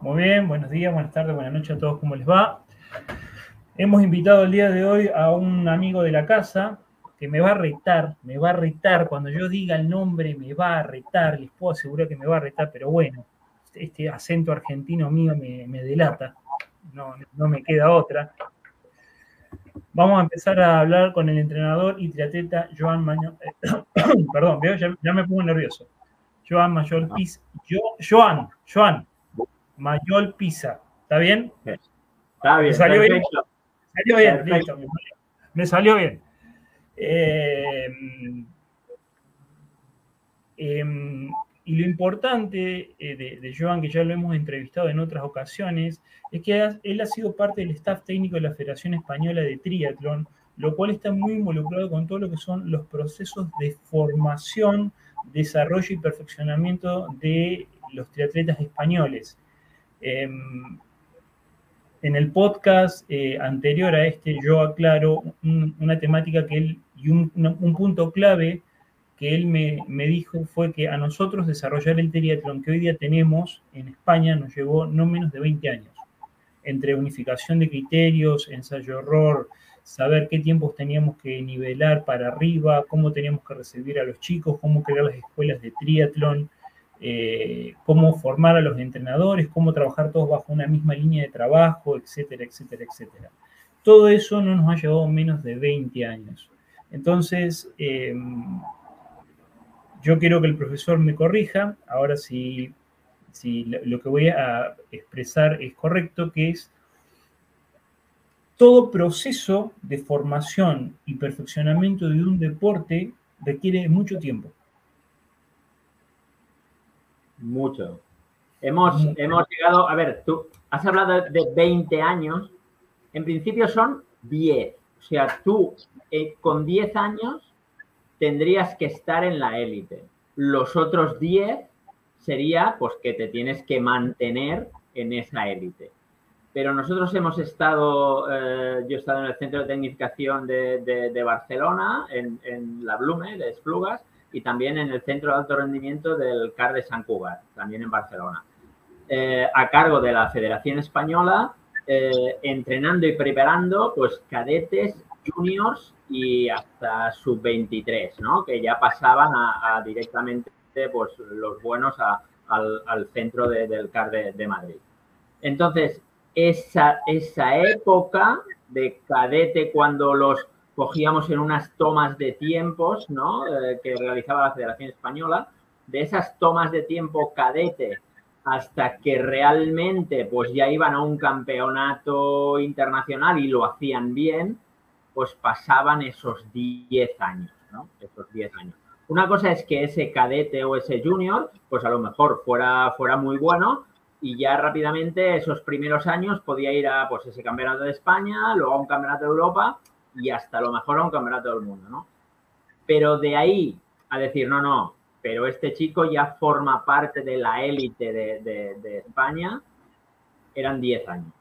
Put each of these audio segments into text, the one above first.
Muy bien, buenos días, buenas tardes, buenas noches a todos, ¿cómo les va? Hemos invitado el día de hoy a un amigo de la casa que me va a retar, me va a retar, cuando yo diga el nombre me va a retar, les puedo asegurar que me va a retar, pero bueno, este acento argentino mío me, delata, no, no, me queda otra. Vamos a empezar a hablar con el entrenador y triatleta Joan Maño, perdón, ya, ya, me pongo nervioso. Joan Mayor Joan, Joan, Mayol Pisa. ¿Está bien? Está bien. ¿Me salió bien? Me salió bien, Me salió bien. Eh, y lo importante eh, de, de, Joan, que ya lo hemos entrevistado en otras ocasiones, es que él ha sido parte del staff técnico de la Federación Española de Triatlón, lo cual está muy involucrado con todo lo que son los procesos de formación, desarrollo y perfeccionamiento de los triatletas españoles. Em, en el podcast eh, anterior a este yo aclaro una temática que él y un, punto clave que él me, dijo fue que a nosotros desarrollar el triatlón que hoy día tenemos en España nos llevó no menos de 20 años, entre unificación de criterios, ensayo-error, saber qué tiempos teníamos que nivelar para arriba, cómo teníamos que recibir a los chicos, cómo crear las escuelas de triatlón, eh, cómo formar a los entrenadores, cómo trabajar todos bajo una misma línea de trabajo, etcétera, etcétera, etcétera. Todo eso no nos ha llevado menos de 20 años. Entonces, em, yo quiero que el profesor me corrija, ahora si, si lo que voy a expresar es correcto, que es todo proceso de formación y perfeccionamiento de un deporte requiere mucho tiempo. Mucho. Hemos, hemos llegado, a ver, tú has hablado de 20 años, en principio son 10. O sea, tú eh, con 10 años tendrías que estar en la élite. Los otros 10 sería pues que te tienes que mantener en esa élite. Pero nosotros hemos estado, eh, yo he estado en el Centro de Tecnificación de, Barcelona, en, en, la Blume, de Esplugas, y también en el Centro de Alto Rendimiento del CAR de San Cugat, también en Barcelona, eh, a cargo de la Federación Española, eh, entrenando y preparando pues cadetes, juniors y hasta sub-23, ¿no? que ya pasaban a, directamente pues, los buenos al, centro del CAR de, Madrid. Entonces, esa, esa época de cadete cuando los cogíamos en unas tomas de tiempos ¿no? Eh, que realizaba la Federación Española, de esas tomas de tiempo cadete hasta que realmente pues ya iban a un campeonato internacional y lo hacían bien, pues pasaban esos 10 años, ¿no? Esos 10 años. Una cosa es que ese cadete o ese junior, pues a lo mejor fuera, fuera muy bueno y ya rápidamente esos primeros años podía ir a pues ese campeonato de España, luego a un campeonato de Europa y hasta lo mejor a un campeonato del mundo, ¿no? Pero de ahí a decir, no, no, pero este chico ya forma parte de la élite de, España, eran 10 años.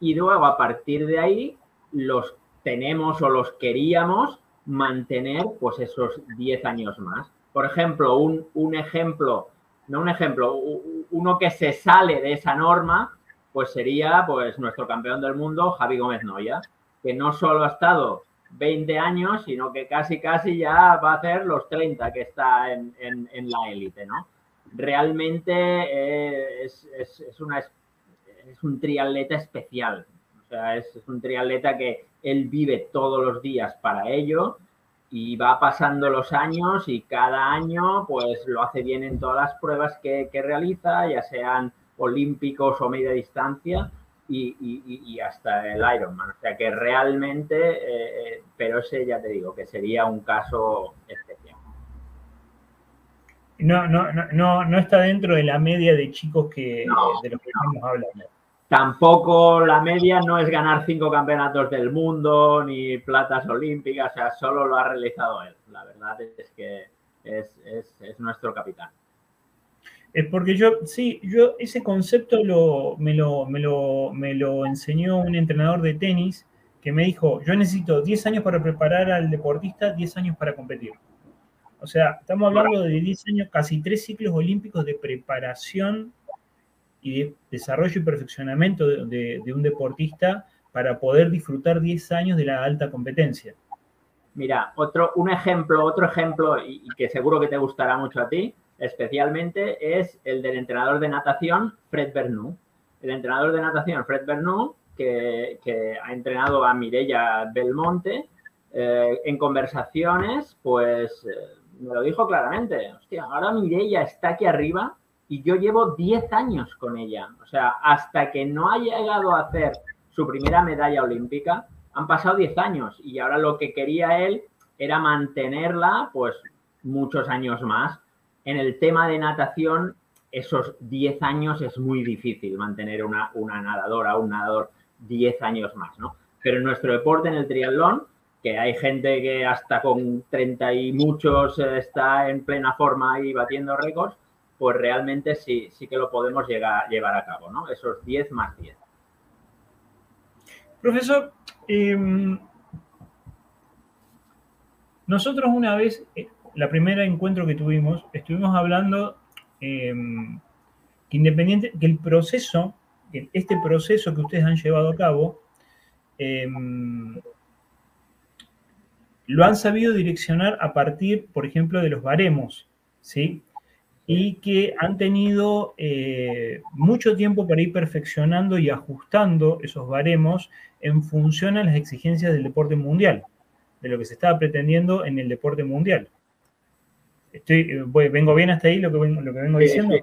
Y luego a partir de ahí los tenemos o los queríamos mantener pues esos 10 años más. Por ejemplo, un, un ejemplo, no un ejemplo, uno que se sale de esa norma, pues sería pues nuestro campeón del mundo, Javi Gómez Noya que no solo ha estado 20 años, sino que casi, casi ya va a hacer los 30 que está en, la élite, ¿no? Realmente eh, es, una, es un triatleta especial. O sea, es, es un triatleta que él vive todos los días para ello y va pasando los años y cada año pues lo hace bien en todas las pruebas que, realiza, ya sean olímpicos o media distancia y, hasta el Ironman. O sea que realmente, eh, eh, pero ese ya te digo que sería un caso especial. No, no, no, no, está dentro de la media de chicos que de los que estamos hablando. Tampoco la media no es ganar cinco campeonatos del mundo ni platas olímpicas, o sea, solo lo ha realizado él. La verdad es que es, nuestro capitán. Es porque yo, sí, yo ese concepto lo, me, lo, me, lo, me lo enseñó un entrenador de tenis que me dijo, yo necesito 10 años para preparar al deportista, 10 años para competir. O sea, estamos hablando de 10 años, casi tres ciclos olímpicos de preparación y de desarrollo y perfeccionamiento de, un deportista para poder disfrutar 10 años de la alta competencia. Mira, otro, un ejemplo, otro ejemplo, y, que seguro que te gustará mucho a ti, especialmente, es el del entrenador de natación, Fred Bernou. El entrenador de natación, Fred Bernou, que, ha entrenado a Mireia Belmonte, eh, en conversaciones, pues eh, me lo dijo claramente. Hostia, ahora Mireia está aquí arriba y yo llevo 10 años con ella. O sea, hasta que no ha llegado a hacer su primera medalla olímpica, han pasado 10 años y ahora lo que quería él era mantenerla pues muchos años más. En el tema de natación, esos 10 años es muy difícil mantener una, una nadadora, un nadador 10 años más, ¿no? Pero en nuestro deporte, en el triatlón, que hay gente que hasta con 30 y muchos está en plena forma y batiendo récords, pues realmente sí, sí que lo podemos llegar, llevar a cabo, ¿no? Esos 10 más 10. Profesor, em, nosotros una vez, eh, la primera encuentro que tuvimos, estuvimos hablando em, que independiente, que el proceso, este proceso que ustedes han llevado a cabo, em, lo han sabido direccionar a partir, por ejemplo, de los baremos, ¿sí? y que han tenido eh, mucho tiempo para ir perfeccionando y ajustando esos baremos en función a las exigencias del deporte mundial, de lo que se estaba pretendiendo en el deporte mundial. Estoy, eh, ¿Vengo bien hasta ahí lo que, lo que vengo diciendo?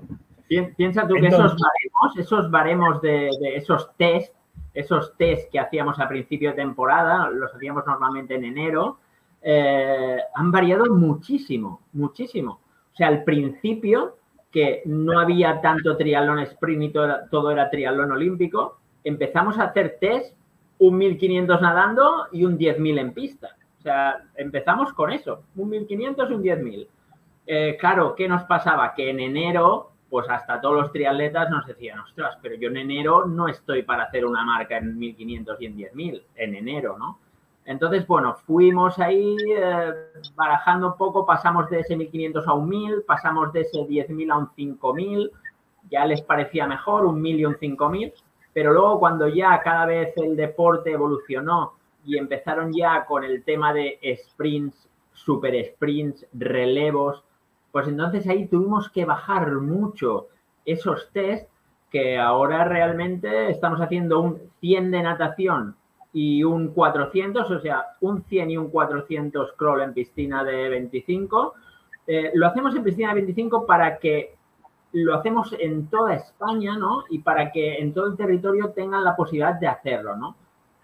Piensa tú que esos baremos, esos baremos de, esos test, esos test que hacíamos a principio de temporada, los hacíamos normalmente en enero, eh, han variado muchísimo, muchísimo. O sea, al principio, que no había tanto triatlón sprint y todo era, triatlón olímpico, empezamos a hacer test, un 1500 nadando y un 10.000 en pista. O sea, empezamos con eso, un 1500 y un 10.000. Eh, claro, ¿qué nos pasaba? Que en enero, pues hasta todos los triatletas nos decían, ostras, pero yo en enero no estoy para hacer una marca en 1500 y en 10.000, en enero, ¿no? Entonces, bueno, fuimos ahí eh, barajando un poco, pasamos de ese 1500 a un 1000, pasamos de ese 10.000 a un 5000, ya les parecía mejor un 1000 y un 5000, pero luego cuando ya cada vez el deporte evolucionó y empezaron ya con el tema de sprints, super sprints, relevos, pues entonces ahí tuvimos que bajar mucho esos test que ahora realmente estamos haciendo un 100 de natación y un 400, o sea, un 100 y un 400 crawl en piscina de 25. Eh, lo hacemos en piscina de 25 para que lo hacemos en toda España, ¿no? Y para que en todo el territorio tengan la posibilidad de hacerlo, ¿no?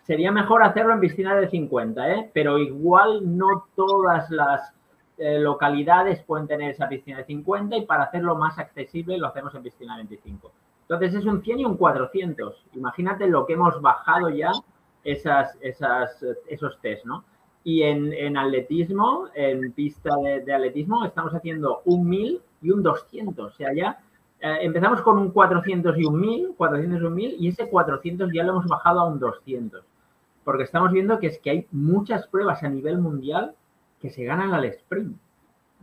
Sería mejor hacerlo en piscina de 50, ¿eh? Pero igual no todas las eh, localidades pueden tener esa piscina de 50 y para hacerlo más accesible lo hacemos en piscina de 25. Entonces es un 100 y un 400. Imagínate lo que hemos bajado ya esas, esas, esos test, ¿no? Y en, atletismo, en pista de, atletismo, estamos haciendo un 1000 y un 200. O sea, ya eh, empezamos con un 400 y un 1000, 400 y un 1000, y ese 400 ya lo hemos bajado a un 200. Porque estamos viendo que es que hay muchas pruebas a nivel mundial que se ganan al sprint.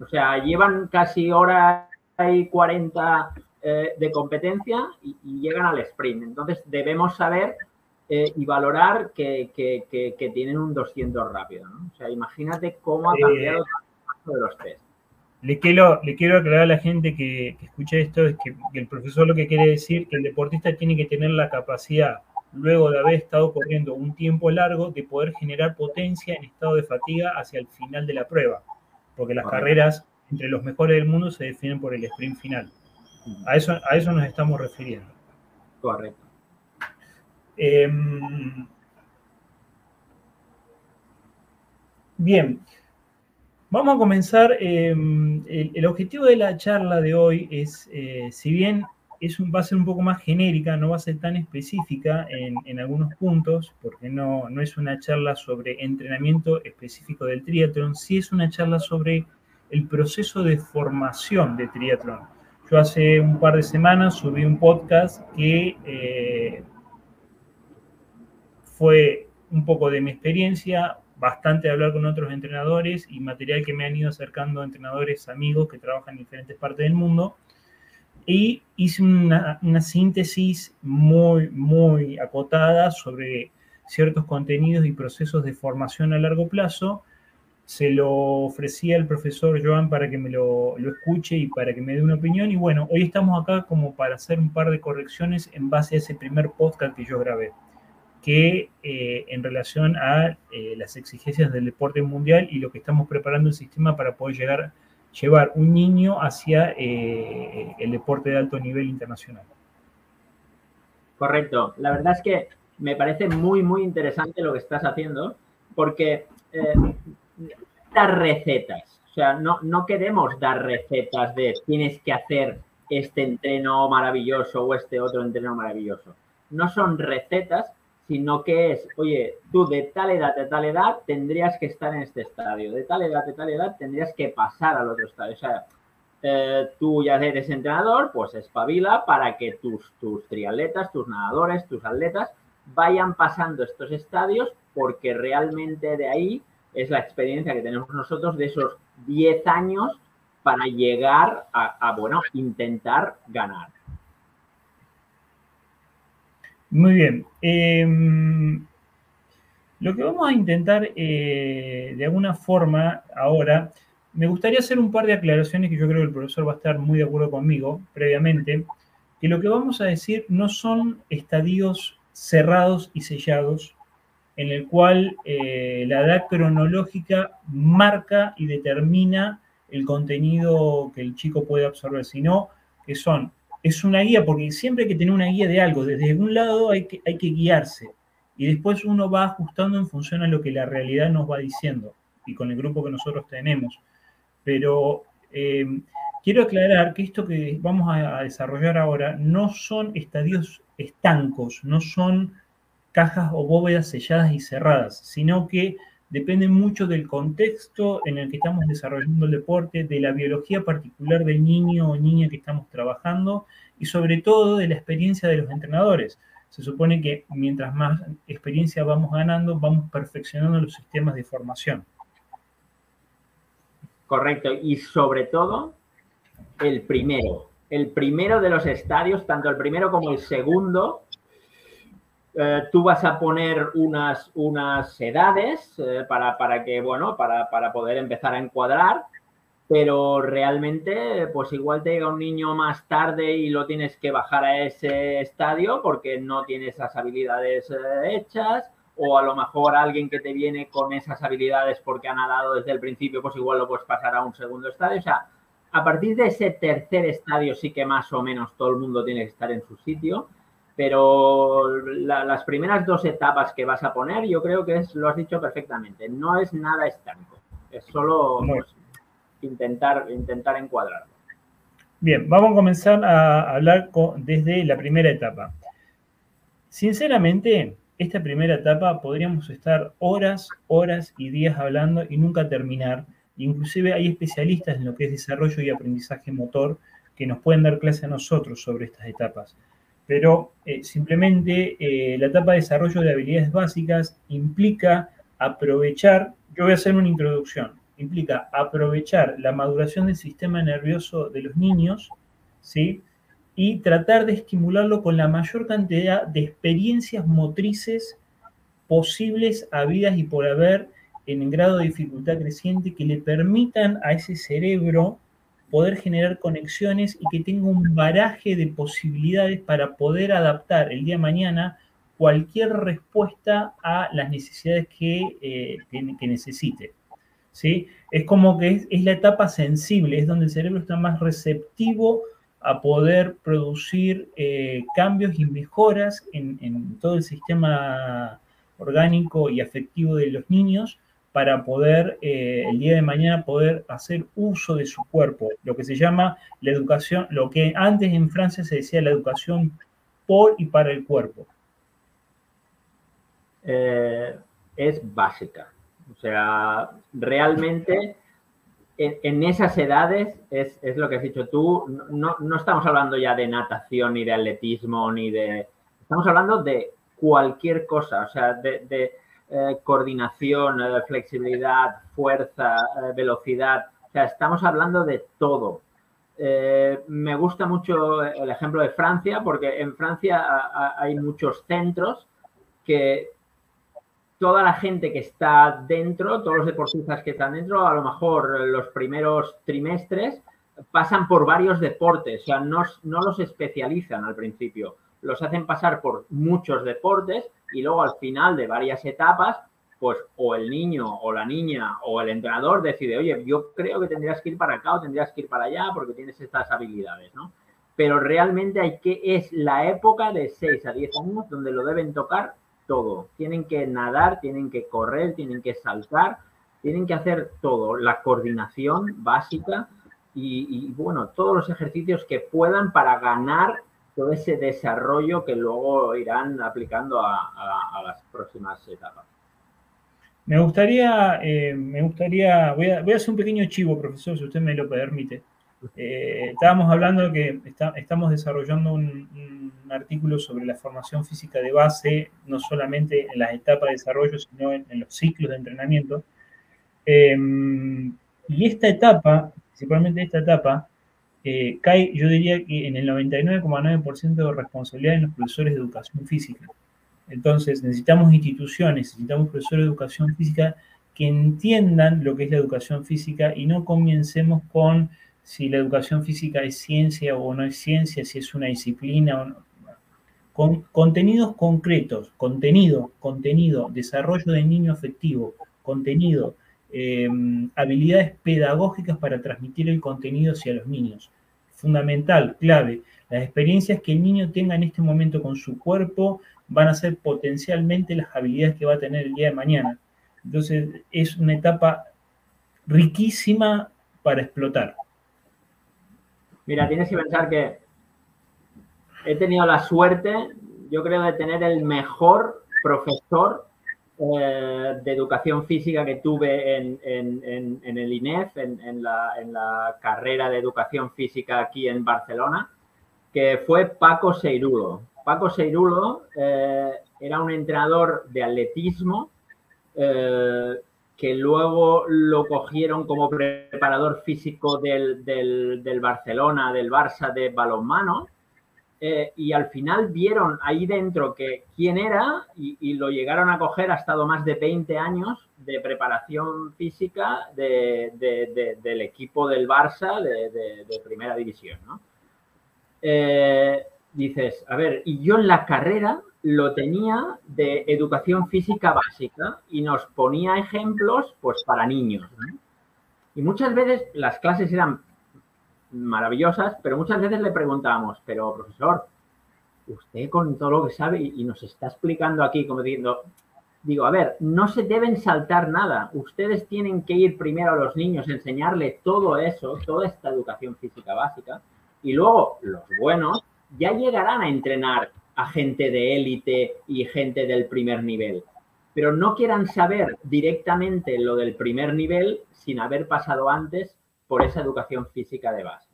O sea, llevan casi hora y 40 eh, de competencia y, y, llegan al sprint. Entonces debemos saber eh, y valorar que, tienen un 200 rápido. ¿no? O sea, imagínate cómo ha cambiado el de los test. le quiero, le quiero aclarar a la gente que, que escucha esto, es que, que, el profesor lo que quiere decir que el deportista tiene que tener la capacidad, luego de haber estado corriendo un tiempo largo, de poder generar potencia en estado de fatiga hacia el final de la prueba, porque las Correcto. carreras entre los mejores del mundo se definen por el sprint final. A eso, a eso nos estamos refiriendo. Correcto. Eh, bien, vamos a comenzar. Eh, el, el, objetivo de la charla de hoy es, eh, si bien es va a ser un poco más genérica, no va a ser tan específica en, algunos puntos, porque no, no, es una charla sobre entrenamiento específico del triatlón, sí es una charla sobre el proceso de formación de triatlón. Yo hace un par de semanas subí un podcast que eh, fue un poco de mi experiencia, bastante hablar con otros entrenadores y material que me han ido acercando entrenadores amigos que trabajan en diferentes partes del mundo. Y hice una, una síntesis muy, muy acotada sobre ciertos contenidos y procesos de formación a largo plazo. Se lo ofrecí al profesor Joan para que me lo, lo, escuche y para que me dé una opinión. Y bueno, hoy estamos acá como para hacer un par de correcciones en base a ese primer podcast que yo grabé que eh, en relación a eh, las exigencias del deporte mundial y lo que estamos preparando el sistema para poder llegar, llevar un niño hacia eh, el deporte de alto nivel internacional. Correcto. La verdad es que me parece muy, muy interesante lo que estás haciendo porque dar recetas. O sea, no, no queremos dar recetas de tienes que hacer este entreno maravilloso o este otro entreno maravilloso. No son recetas, sino que es, oye, tú de tal edad, de tal edad, tendrías que estar en este estadio, de tal edad, de tal edad, tendrías que pasar al otro estadio. O sea, eh, tú ya eres entrenador, pues espabila para que tus, tus triatletas, tus nadadores, tus atletas vayan pasando estos estadios, porque realmente de ahí es la experiencia que tenemos nosotros de esos 10 años para llegar a, a bueno, intentar ganar. Muy bien. Eh, lo que vamos a intentar eh, de alguna forma ahora, me gustaría hacer un par de aclaraciones que yo creo que el profesor va a estar muy de acuerdo conmigo previamente, que lo que vamos a decir no son estadios cerrados y sellados en el cual eh, la edad cronológica marca y determina el contenido que el chico puede absorber, sino que son es una guía, porque siempre hay que tener una guía de algo. Desde un lado hay que, hay que guiarse y después uno va ajustando en función a lo que la realidad nos va diciendo y con el grupo que nosotros tenemos. Pero eh, quiero aclarar que esto que vamos a, a desarrollar ahora no son estadios estancos, no son cajas o bóvedas selladas y cerradas, sino que depende mucho del contexto en el que estamos desarrollando el deporte, de la biología particular del niño o niña que estamos trabajando y sobre todo de la experiencia de los entrenadores. Se supone que mientras más experiencia vamos ganando, vamos perfeccionando los sistemas de formación. Correcto. Y sobre todo, el primero. El primero de los estadios, tanto el primero como el segundo, eh, tú vas a poner unas, unas edades eh, para, para, que, bueno, para, para, poder empezar a encuadrar, pero realmente, pues igual te llega un niño más tarde y lo tienes que bajar a ese estadio porque no tiene esas habilidades eh, hechas, o a lo mejor alguien que te viene con esas habilidades porque ha nadado desde el principio, pues igual lo puedes pasar a un segundo estadio. O sea, a partir de ese tercer estadio sí que más o menos todo el mundo tiene que estar en su sitio pero la, las primeras dos etapas que vas a poner, yo creo que es, lo has dicho perfectamente, no es nada estanco, es solo pues, intentar, intentar encuadrarlo. Bien, vamos a comenzar a hablar con, desde la primera etapa. Sinceramente, esta primera etapa podríamos estar horas, horas y días hablando y nunca terminar. Inclusive hay especialistas en lo que es desarrollo y aprendizaje motor que nos pueden dar clase a nosotros sobre estas etapas pero eh, simplemente eh, la etapa de desarrollo de habilidades básicas implica aprovechar, yo voy a hacer una introducción, implica aprovechar la maduración del sistema nervioso de los niños, ¿sí? Y tratar de estimularlo con la mayor cantidad de experiencias motrices posibles, habidas y por haber en grado de dificultad creciente que le permitan a ese cerebro poder generar conexiones y que tenga un baraje de posibilidades para poder adaptar el día de mañana cualquier respuesta a las necesidades que, eh, necesite. ¿sí? Es como que es, la etapa sensible, es donde el cerebro está más receptivo a poder producir eh, cambios y mejoras en, todo el sistema orgánico y afectivo de los niños para poder eh, el día de mañana poder hacer uso de su cuerpo, lo que se llama la educación, lo que antes en Francia se decía la educación por y para el cuerpo. Eh, es básica. O sea, realmente en, esas edades es, lo que has dicho tú, no, no, estamos hablando ya de natación ni de atletismo ni de... Estamos hablando de cualquier cosa, o sea, de, eh, coordinación, eh, flexibilidad, fuerza, velocidad. O sea, estamos hablando de todo. me gusta mucho el ejemplo de Francia porque en Francia hay muchos centros que toda la gente que está dentro, todos los deportistas que están dentro, a lo mejor los primeros trimestres pasan por varios deportes, o sea, no, no los especializan al principio, los hacen pasar por muchos deportes y luego al final de varias etapas, pues o el niño o la niña o el entrenador decide, oye, yo creo que tendrías que ir para acá o tendrías que ir para allá porque tienes estas habilidades, ¿no? Pero realmente hay que, es la época de 6 a 10 años donde lo deben tocar todo. Tienen que nadar, tienen que correr, tienen que saltar, tienen que hacer todo. La coordinación básica y, bueno, todos los ejercicios que puedan para ganar todo ese desarrollo que luego irán aplicando a, las próximas etapas. Me gustaría, eh, me gustaría, voy a, voy a hacer un pequeño chivo, profesor, si usted me lo permite. Eh, estábamos hablando que estamos desarrollando un, artículo sobre la formación física de base, no solamente en las etapas de desarrollo, sino en, los ciclos de entrenamiento. Em, y esta etapa, principalmente esta etapa, eh, cae, yo diría que en el 99,9% de responsabilidad en los profesores de educación física. Entonces, necesitamos instituciones, necesitamos profesores de educación física que entiendan lo que es la educación física y no comencemos con si la educación física es ciencia o no es ciencia, si es una disciplina o no. Con contenidos concretos, contenido, contenido, desarrollo del niño afectivo, contenido, em, habilidades pedagógicas para transmitir el contenido hacia los niños. Fundamental, clave. Las experiencias que el niño tenga en este momento con su cuerpo van a ser potencialmente las habilidades que va a tener el día de mañana. Entonces, es una etapa riquísima para explotar. Mira, tienes que pensar que he tenido la suerte, yo creo, de tener el mejor profesor eh, de educación física que tuve en, el INEF, en, la, carrera de educación física aquí en Barcelona, que fue Paco Seirulo. Paco Seirulo eh, era un entrenador de atletismo eh, que luego lo cogieron como preparador físico del, Barcelona, del Barça de balonmano, eh, y al final vieron ahí dentro que quién era y, lo llegaron a coger, ha estado más de 20 años de preparación física del equipo del Barça de, primera división. Eh, dices, a ver, y yo en la carrera lo tenía de educación física básica y nos ponía ejemplos pues para niños. Y muchas veces las clases eran maravillosas, pero muchas veces le preguntábamos, pero profesor, usted con todo lo que sabe y, nos está explicando aquí como diciendo, digo, a ver, no se deben saltar nada. Ustedes tienen que ir primero a los niños, enseñarle todo eso, toda esta educación física básica, y luego los buenos ya llegarán a entrenar a gente de élite y gente del primer nivel. Pero no quieran saber directamente lo del primer nivel sin haber pasado antes por esa educación física de base.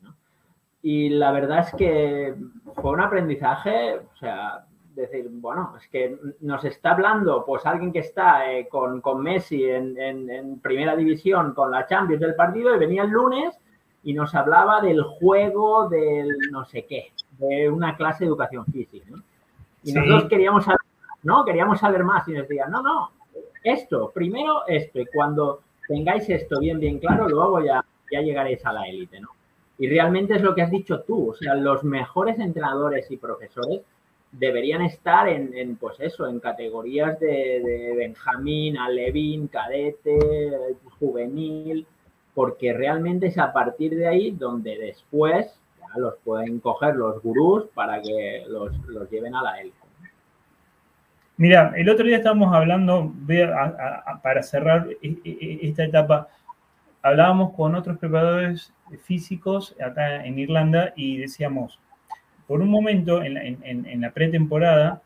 Y la verdad es que fue un aprendizaje, o sea, decir, bueno, es que nos está hablando pues alguien que está eh, con, Messi en, en, primera división con la Champions del partido y venía el lunes y nos hablaba del juego del no sé qué, de una clase de educación física. ¿no? Y nosotros queríamos saber, ¿no? Queríamos saber más y nos decían, no, no, esto, primero esto, y cuando tengáis esto bien, bien claro, luego ya, ya llegaréis a la élite, ¿no? Y realmente es lo que has dicho tú, o sea, los mejores entrenadores y profesores deberían estar en, pues eso, en categorías de, Benjamín, Alevín, cadete, juvenil, porque realmente es a partir de ahí donde después los pueden coger los gurús para que los, lleven a la élite. Mira, el otro día estábamos hablando, para cerrar e, e, e, esta etapa, hablábamos con otros preparadores físicos acá en Irlanda y decíamos, por un momento en la, pretemporada,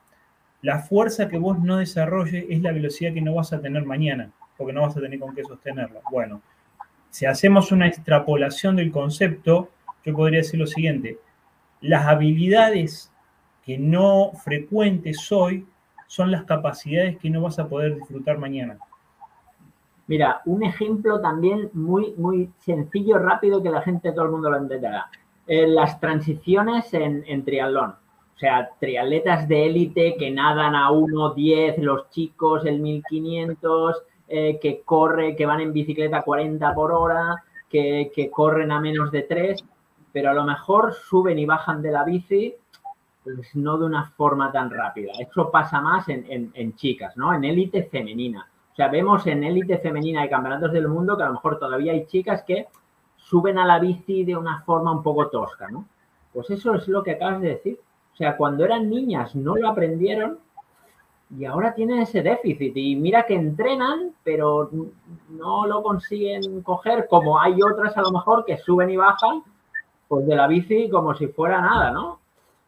la fuerza que vos no desarrolles es la velocidad que no vas a tener mañana, porque no vas a tener con qué sostenerla. Bueno, si hacemos una extrapolación del concepto, yo podría decir lo siguiente, las habilidades que no frecuentes hoy son las capacidades que no vas a poder disfrutar mañana. Mira, un ejemplo también muy, muy sencillo, rápido, que la gente, todo el mundo lo entenderá. Eh, las transiciones en, triatlón. O sea, triatletas de élite que nadan a 1.10, los chicos, el 1500, eh, que corre, que van en bicicleta 40 por hora, que, corren a menos de 3, pero a lo mejor suben y bajan de la bici, pues no de una forma tan rápida. Eso pasa más en, en chicas, ¿no? En élite femenina. Sea, vemos en élite femenina de campeonatos del mundo que a lo mejor todavía hay chicas que suben a la bici de una forma un poco tosca, ¿no? Pues eso es lo que acabas de decir. O sea, cuando eran niñas no lo aprendieron y ahora tienen ese déficit. Y mira que entrenan, pero no lo consiguen coger, como hay otras a lo mejor que suben y bajan pues de la bici como si fuera nada, ¿no?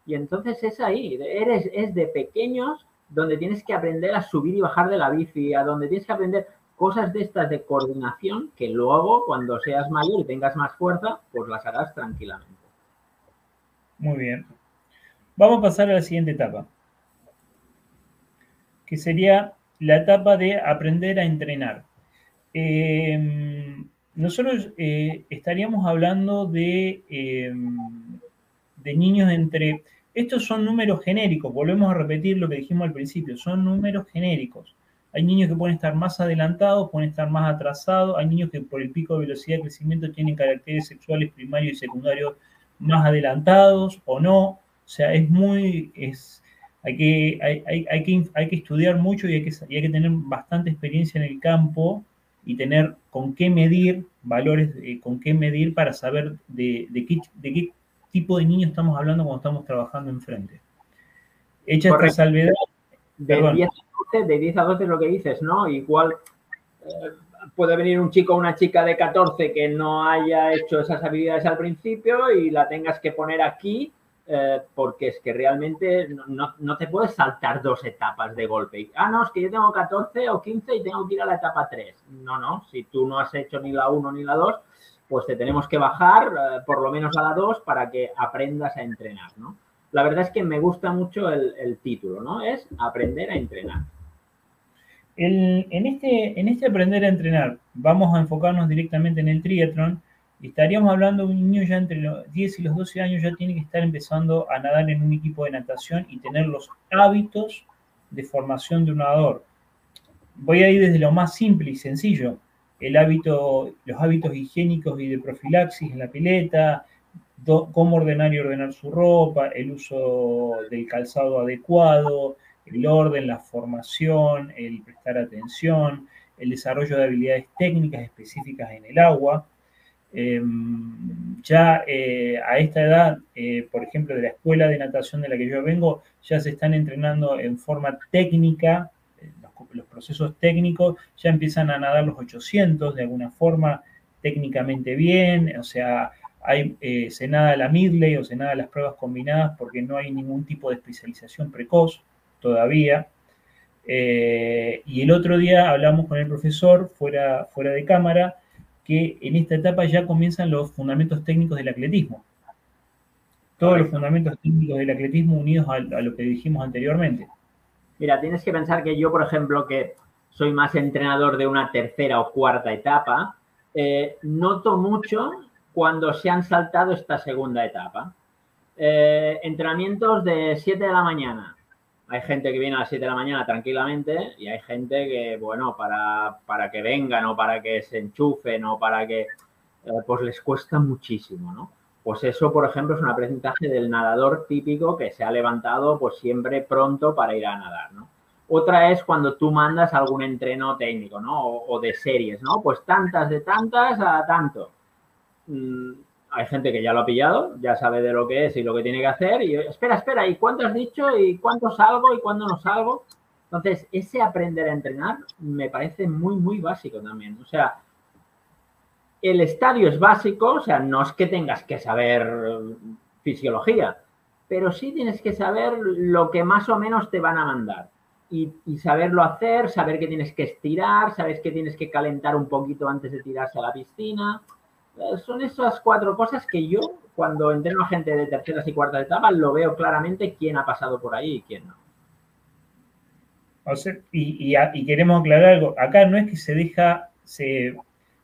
Y entonces es ahí, eres, es de pequeños donde tienes que aprender a subir y bajar de la bici, a donde tienes que aprender cosas de estas de coordinación que luego, cuando seas mayor y tengas más fuerza, pues las harás tranquilamente. Muy bien. Vamos a pasar a la siguiente etapa, que sería la etapa de aprender a entrenar. Em, nosotros eh, estaríamos hablando de, em, de niños entre... Estos son números genéricos, volvemos a repetir lo que dijimos al principio, son números genéricos. Hay niños que pueden estar más adelantados, pueden estar más atrasados. Hay niños que por el pico de velocidad de crecimiento tienen caracteres sexuales primarios y secundarios más adelantados o no. O sea, es muy, es, hay, que, hay, hay, que, hay que estudiar mucho y hay que, hay que tener bastante experiencia en el campo y tener con qué medir valores, con qué medir para saber de, de, qué, de qué tipo de niño estamos hablando cuando estamos trabajando enfrente. Hecha esta salvedad. De de 10 a 12 es lo que dices, ¿no? Igual eh, puede venir un chico o una chica de 14 que no haya hecho esas habilidades al principio y la tengas que poner aquí eh, porque es que realmente no, te puedes saltar dos etapas de golpe. Ah, no, es que yo tengo 14 o 15 y tengo que ir a la etapa 3. No, no, si tú no has hecho ni la 1 ni la 2, pues te tenemos que bajar eh, por lo menos a la 2 para que aprendas a entrenar, ¿no? La verdad es que me gusta mucho el, título, ¿no? Es aprender a entrenar en, este, en este aprender a entrenar, vamos a enfocarnos directamente en el triatlón estaríamos hablando de un niño ya entre los 10 y los 12 años ya tiene que estar empezando a nadar en un equipo de natación y tener los hábitos de formación de un nadador. Voy a ir desde lo más simple y sencillo, el hábito, los hábitos higiénicos y de profilaxis en la pileta, cómo ordenar y ordenar su ropa, el uso del calzado adecuado, el orden, la formación, el prestar atención, el desarrollo de habilidades técnicas específicas en el agua. Em, ya eh, a esta edad, eh, por ejemplo, de la escuela de natación de la que yo vengo, ya se están entrenando en forma técnica, los, procesos técnicos, ya empiezan a nadar los 800 de alguna forma técnicamente bien, o sea, hay, se nada la midley o se nada las pruebas combinadas porque no hay ningún tipo de especialización precoz todavía. Eh, y el otro día hablamos con el profesor fuera, fuera de cámara que en esta etapa ya comienzan los fundamentos técnicos del atletismo. Todos los fundamentos técnicos del atletismo unidos a, lo que dijimos anteriormente. Mira, tienes que pensar que yo, por ejemplo, que soy más entrenador de una tercera o cuarta etapa, eh, noto mucho cuando se han saltado esta segunda etapa. Eh, entrenamientos de 7 de la mañana, hay gente que viene a las 7 de la mañana tranquilamente y hay gente que, bueno, para, para que vengan o para que se enchufen o para que, eh, pues les cuesta muchísimo, ¿no? Pues eso, por ejemplo, es un aprendizaje del nadador típico que se ha levantado pues siempre pronto para ir a nadar, ¿no? Otra es cuando tú mandas algún entreno técnico, ¿no? O, de series, ¿no? Pues tantas de tantas a tanto. Mm, hay gente que ya lo ha pillado, ya sabe de lo que es y lo que tiene que hacer. Y espera, espera, ¿y cuánto has dicho? ¿Y cuánto salgo? ¿Y cuándo no salgo? Entonces, ese aprender a entrenar me parece muy, muy básico también. O sea, el estadio es básico, o sea, no es que tengas que saber fisiología, pero sí tienes que saber lo que más o menos te van a mandar. Y, saberlo hacer, saber que tienes que estirar, sabes que tienes que calentar un poquito antes de tirarse a la piscina. Eh, son esas cuatro cosas que yo, cuando entreno a gente de terceras y cuartas etapas, lo veo claramente quién ha pasado por ahí y quién no. y, y, queremos aclarar algo. Acá no es que se deja, se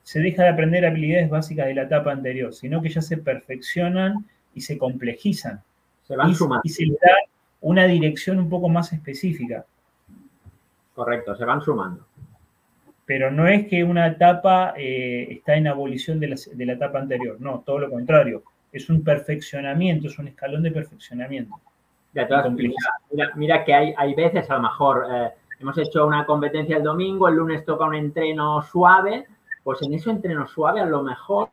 se deja de aprender habilidades básicas de la etapa anterior, sino que ya se perfeccionan y se complejizan. Se van y, sumando. Y se le da una dirección un poco más específica. Correcto, se van sumando. Pero no es que una etapa eh, está en abolición de la, etapa anterior, no, todo lo contrario. Es un perfeccionamiento, es un escalón de perfeccionamiento. mira, que hay, hay veces, a lo mejor, eh, hemos hecho una competencia el domingo, el lunes toca un entreno suave, pues en ese entreno suave a lo mejor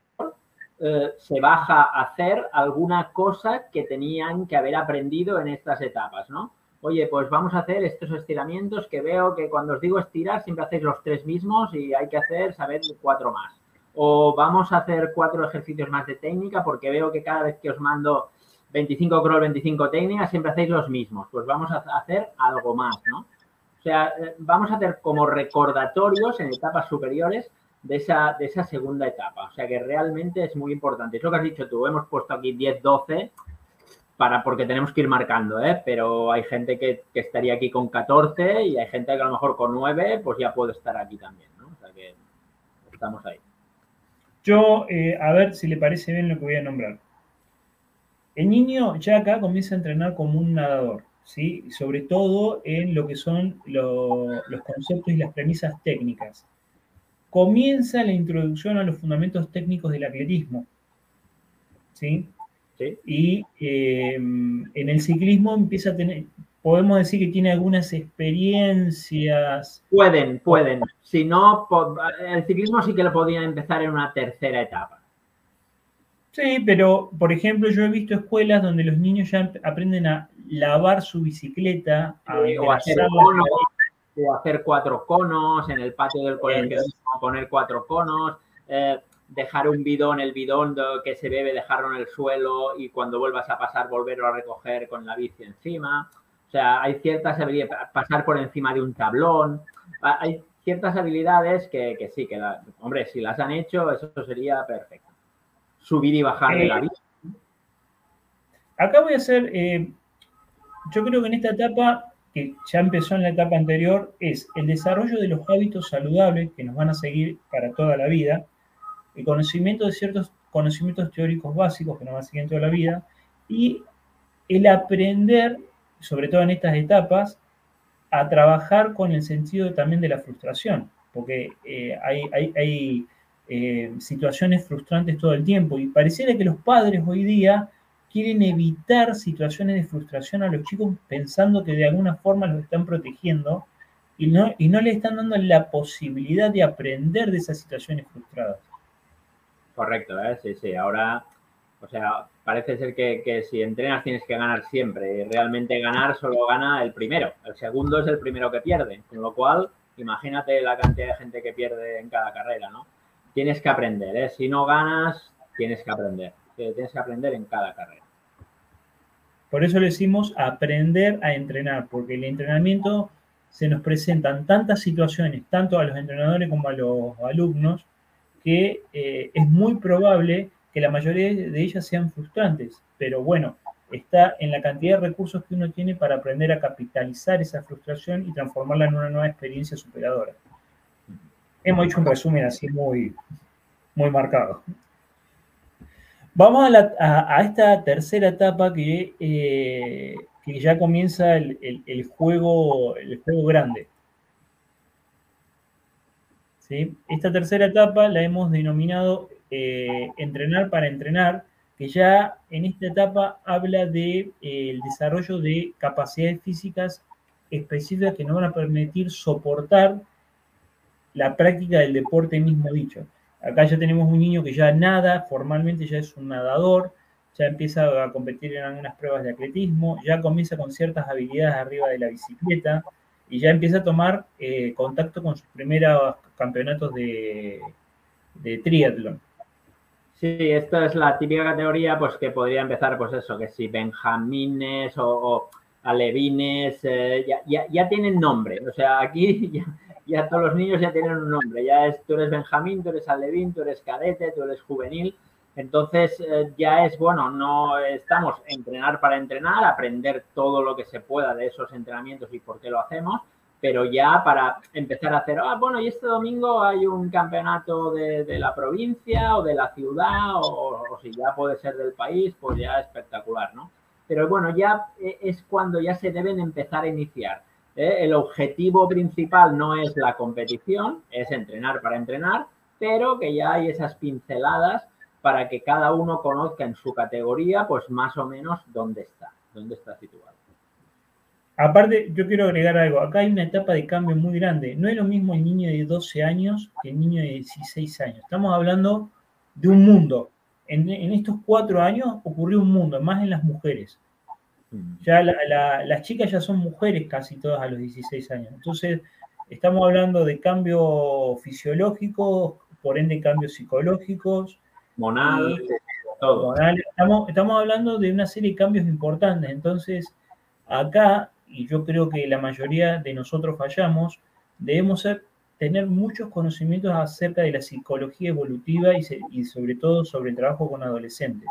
eh, se baja a hacer alguna cosa que tenían que haber aprendido en estas etapas, ¿no? Oye, pues vamos a hacer estos estiramientos que veo que cuando os digo estirar siempre hacéis los tres mismos y hay que hacer, saber, cuatro más. O vamos a hacer cuatro ejercicios más de técnica porque veo que cada vez que os mando 25 crawl, 25 técnicas, siempre hacéis los mismos. Pues vamos a hacer algo más, ¿no? O sea, eh, vamos a hacer como recordatorios en etapas superiores de esa, de esa segunda etapa. O sea que realmente es muy importante. Es lo que has dicho tú, hemos puesto aquí 10, 12 para, porque tenemos que ir marcando, ¿eh? pero hay gente que, estaría aquí con 14 y hay gente que a lo mejor con 9 pues ya puede estar aquí también. ¿no? O sea que estamos ahí. Yo, eh, a ver si le parece bien lo que voy a nombrar. El niño ya acá comienza a entrenar como un nadador, ¿sí? sobre todo en lo que son los conceptos y las premisas técnicas comienza la introducción a los fundamentos técnicos del atletismo. ¿Sí? Y em, en el ciclismo empieza a tener, podemos decir que tiene algunas experiencias. Pueden, pueden. Si no, el ciclismo sí que lo podía empezar en una tercera etapa. Sí, pero por ejemplo, yo he visto escuelas donde los niños ya aprenden a lavar su bicicleta, a o hacer o hacer cuatro conos en el patio del colegio, poner cuatro conos, eh, dejar un bidón, el bidón que se bebe, dejarlo en el suelo y cuando vuelvas a pasar volverlo a recoger con la bici encima. O sea, hay ciertas habilidades, pasar por encima de un tablón, hay ciertas habilidades que, sí, que, hombre, si las han hecho, eso sería perfecto. Subir y bajar de la eh, bici. Acá voy a hacer, eh, yo creo que en esta etapa que ya empezó en la etapa anterior, es el desarrollo de los hábitos saludables que nos van a seguir para toda la vida, el conocimiento de ciertos conocimientos teóricos básicos que nos van a seguir toda la vida, y el aprender, sobre todo en estas etapas, a trabajar con el sentido también de la frustración, porque eh, hay, eh, situaciones frustrantes todo el tiempo y pareciera que los padres hoy día quieren evitar situaciones de frustración a los chicos pensando que de alguna forma los están protegiendo y no, y no le están dando la posibilidad de aprender de esas situaciones frustradas. Correcto, ¿eh? sí, sí. Ahora, o sea, parece ser que, si entrenas tienes que ganar siempre. Y realmente ganar solo gana el primero. El segundo es el primero que pierde. Con lo cual, imagínate la cantidad de gente que pierde en cada carrera, ¿no? Tienes que aprender, ¿eh? Si no ganas, tienes que aprender. Tienes que aprender en cada carrera. Por eso le decimos aprender a entrenar, porque el entrenamiento se nos presentan tantas situaciones, tanto a los entrenadores como a los alumnos, que eh, es muy probable que la mayoría de ellas sean frustrantes. Pero bueno, está en la cantidad de recursos que uno tiene para aprender a capitalizar esa frustración y transformarla en una nueva experiencia superadora. Hemos hecho un resumen así muy, muy marcado. Vamos a, esta tercera etapa que, eh, ya comienza el, juego, el juego grande. ¿Sí? Esta tercera etapa la hemos denominado eh, entrenar para entrenar, que ya en esta etapa habla de eh, desarrollo de capacidades físicas específicas que nos van a permitir soportar la práctica del deporte mismo dicho. Acá ya tenemos un niño que ya nada, formalmente ya es un nadador, ya empieza a competir en algunas pruebas de atletismo, ya comienza con ciertas habilidades arriba de la bicicleta y ya empieza a tomar eh, contacto con sus primeros campeonatos de, triatlón. Sí, esta es la típica categoría, pues que podría empezar, pues eso, que si benjamines o, alevines, eh, ya, ya, tienen nombre. O sea, aquí ya, todos los niños ya tienen un nombre. Ya es, tú eres benjamín, tú eres alevín, tú eres cadete, tú eres juvenil. Entonces eh, ya es bueno, no estamos entrenar para entrenar, aprender todo lo que se pueda de esos entrenamientos y por qué lo hacemos, pero ya para empezar a hacer, ah, bueno, y este domingo hay un campeonato de, la provincia o de la ciudad o, si ya puede ser del país, pues ya espectacular, ¿no? Pero bueno, ya e, es cuando ya se deben empezar a iniciar. ¿Eh? El objetivo principal no es la competición, es entrenar para entrenar, pero que ya hay esas pinceladas para que cada uno conozca en su categoría, pues más o menos dónde está, dónde está situado. Aparte, yo quiero agregar algo. Acá hay una etapa de cambio muy grande. No es lo mismo el niño de 12 años que el niño de 16 años. Estamos hablando de un mundo. En, estos cuatro años ocurrió un mundo, más en las mujeres. Mm. Ya las chicas ya son mujeres casi todas a los 16 años. Entonces, estamos hablando de cambios fisiológicos, por ende cambios psicológicos. Monal, todo. Estamos, estamos hablando de una serie de cambios importantes. Entonces, acá y yo creo que la mayoría de nosotros fallamos, debemos tener muchos conocimientos acerca de la psicología evolutiva y, sobre todo sobre el trabajo con adolescentes.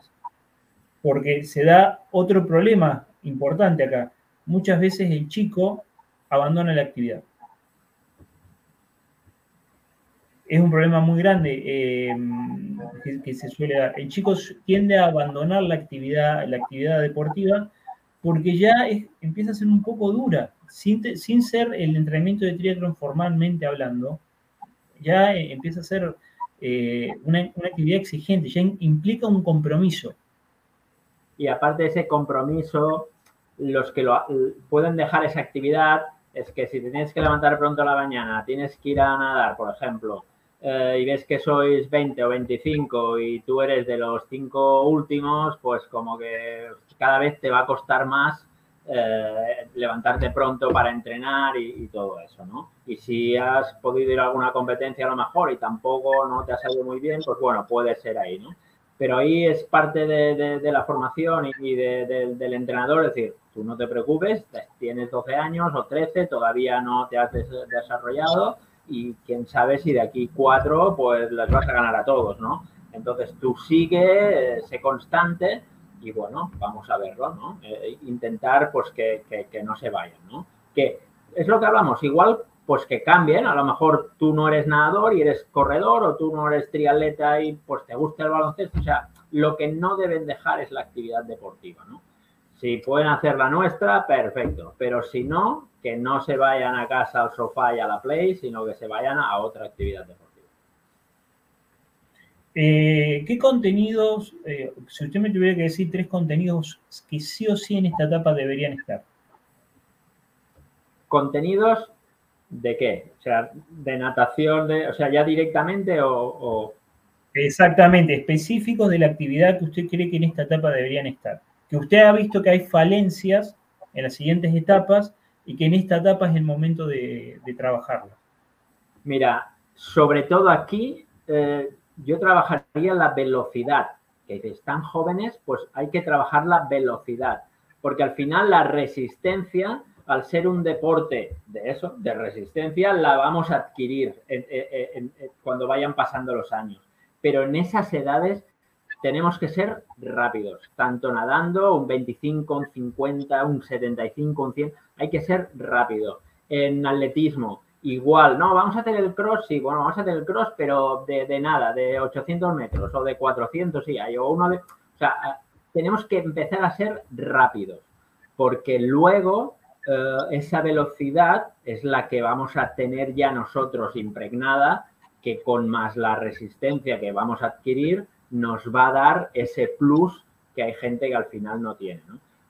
Porque se da otro problema importante acá. Muchas veces el chico abandona la actividad. Es un problema muy grande eh, que, se suele dar. El chico tiende a abandonar la actividad, la actividad deportiva porque ya empieza a ser un poco dura, sin, ser el entrenamiento de triatlón formalmente hablando, ya eh, empieza a ser eh, una, actividad exigente, ya implica un compromiso. Y aparte de ese compromiso, los que lo, pueden dejar esa actividad es que si tienes que levantar pronto a la mañana, tienes que ir a nadar, por ejemplo, eh, y ves que sois 20 o 25 y tú eres de los cinco últimos, pues como que cada vez te va a costar más eh, levantarte pronto para entrenar y, todo eso, ¿no? Y si has podido ir a alguna competencia a lo mejor y tampoco no te ha salido muy bien, pues bueno, puede ser ahí, ¿no? Pero ahí es parte de, la formación y, del entrenador, es decir, tú no te preocupes, tienes 12 años o 13, todavía no te has desarrollado y quién sabe si de aquí cuatro pues las vas a ganar a todos, ¿no? Entonces tú sigue, sé constante y bueno, vamos a verlo, ¿no? Eh, intentar pues que, que, no se vayan, ¿no? Que es lo que hablamos, igual pues que cambien, a lo mejor tú no eres nadador y eres corredor o tú no eres triatleta y pues te gusta el baloncesto, o sea, lo que no deben dejar es la actividad deportiva, ¿no? Si pueden hacer la nuestra, perfecto, pero si no, que no se vayan a casa al sofá y a la play, sino que se vayan a otra actividad deportiva. Eh, ¿Qué contenidos, eh, si usted me tuviera que decir tres contenidos que sí o sí en esta etapa deberían estar? ¿Contenidos de qué? O sea, de natación, de, o sea, ya directamente o, Exactamente, específicos de la actividad que usted cree que en esta etapa deberían estar. Que usted ha visto que hay falencias en las siguientes etapas y que en esta etapa es el momento de, trabajarlo? Mira, sobre todo aquí, eh, yo trabajaría la velocidad. Que están jóvenes, pues hay que trabajar la velocidad. Porque al final la resistencia, al ser un deporte de eso, de resistencia, la vamos a adquirir cuando vayan pasando los años. Pero en esas edades tenemos que ser rápidos, tanto nadando, un 25, un 50, un 75, un 100, hay que ser rápido. En atletismo, igual, no, vamos a hacer el cross, sí, bueno, vamos a hacer el cross, pero de, nada, de 800 metros o de 400, sí, hay uno de... O sea, tenemos que empezar a ser rápidos, porque luego eh, esa velocidad es la que vamos a tener ya nosotros impregnada, que con más la resistencia que vamos a adquirir, nos va a dar ese plus que hay gente que al final no tiene.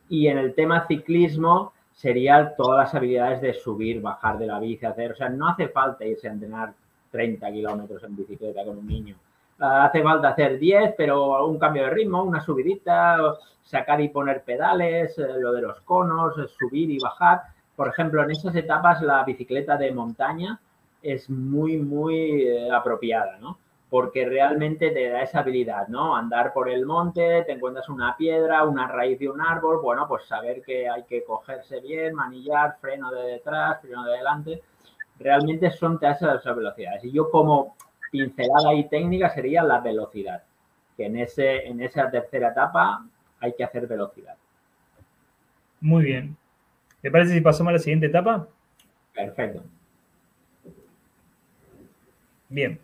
Y en el tema ciclismo serían todas las habilidades de subir, bajar de la bici, hacer, o sea, no hace falta irse a entrenar 30 kilómetros en bicicleta con un niño. Hace falta hacer 10, pero un cambio de ritmo, una subidita, sacar y poner pedales, eh, lo de los conos, subir y bajar. Por ejemplo, en esas etapas la bicicleta de montaña es muy, muy eh, apropiada, ¿no? Porque realmente te da esa habilidad, ¿no? Andar por el monte, te encuentras una piedra, una raíz de un árbol, bueno, pues saber que hay que cogerse bien, manillar, freno de detrás, freno de delante. Realmente son todas esas velocidades. Y yo como pincelada y técnica sería la velocidad, que en, ese, en esa tercera etapa hay que hacer velocidad. Muy bien. ¿Te parece si pasamos a la siguiente etapa? Perfecto. Bien.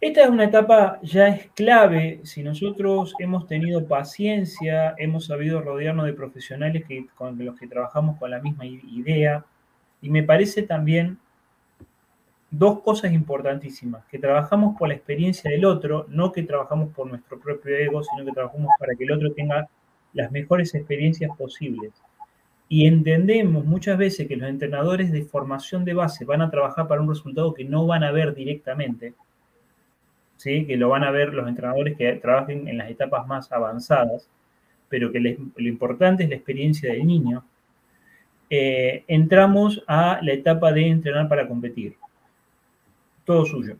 Esta es una etapa ya es clave si nosotros hemos tenido paciencia, hemos sabido rodearnos de profesionales que, con los que trabajamos con la misma idea. Y me parece también dos cosas importantísimas, que trabajamos por la experiencia del otro, no que trabajamos por nuestro propio ego, sino que trabajamos para que el otro tenga las mejores experiencias posibles. Y entendemos muchas veces que los entrenadores de formación de base van a trabajar para un resultado que no van a ver directamente, ¿sí? que lo van a ver los entrenadores que trabajen en las etapas más avanzadas, pero que lo importante es la experiencia del niño. Eh, entramos a la etapa de entrenar para competir. Todo suyo.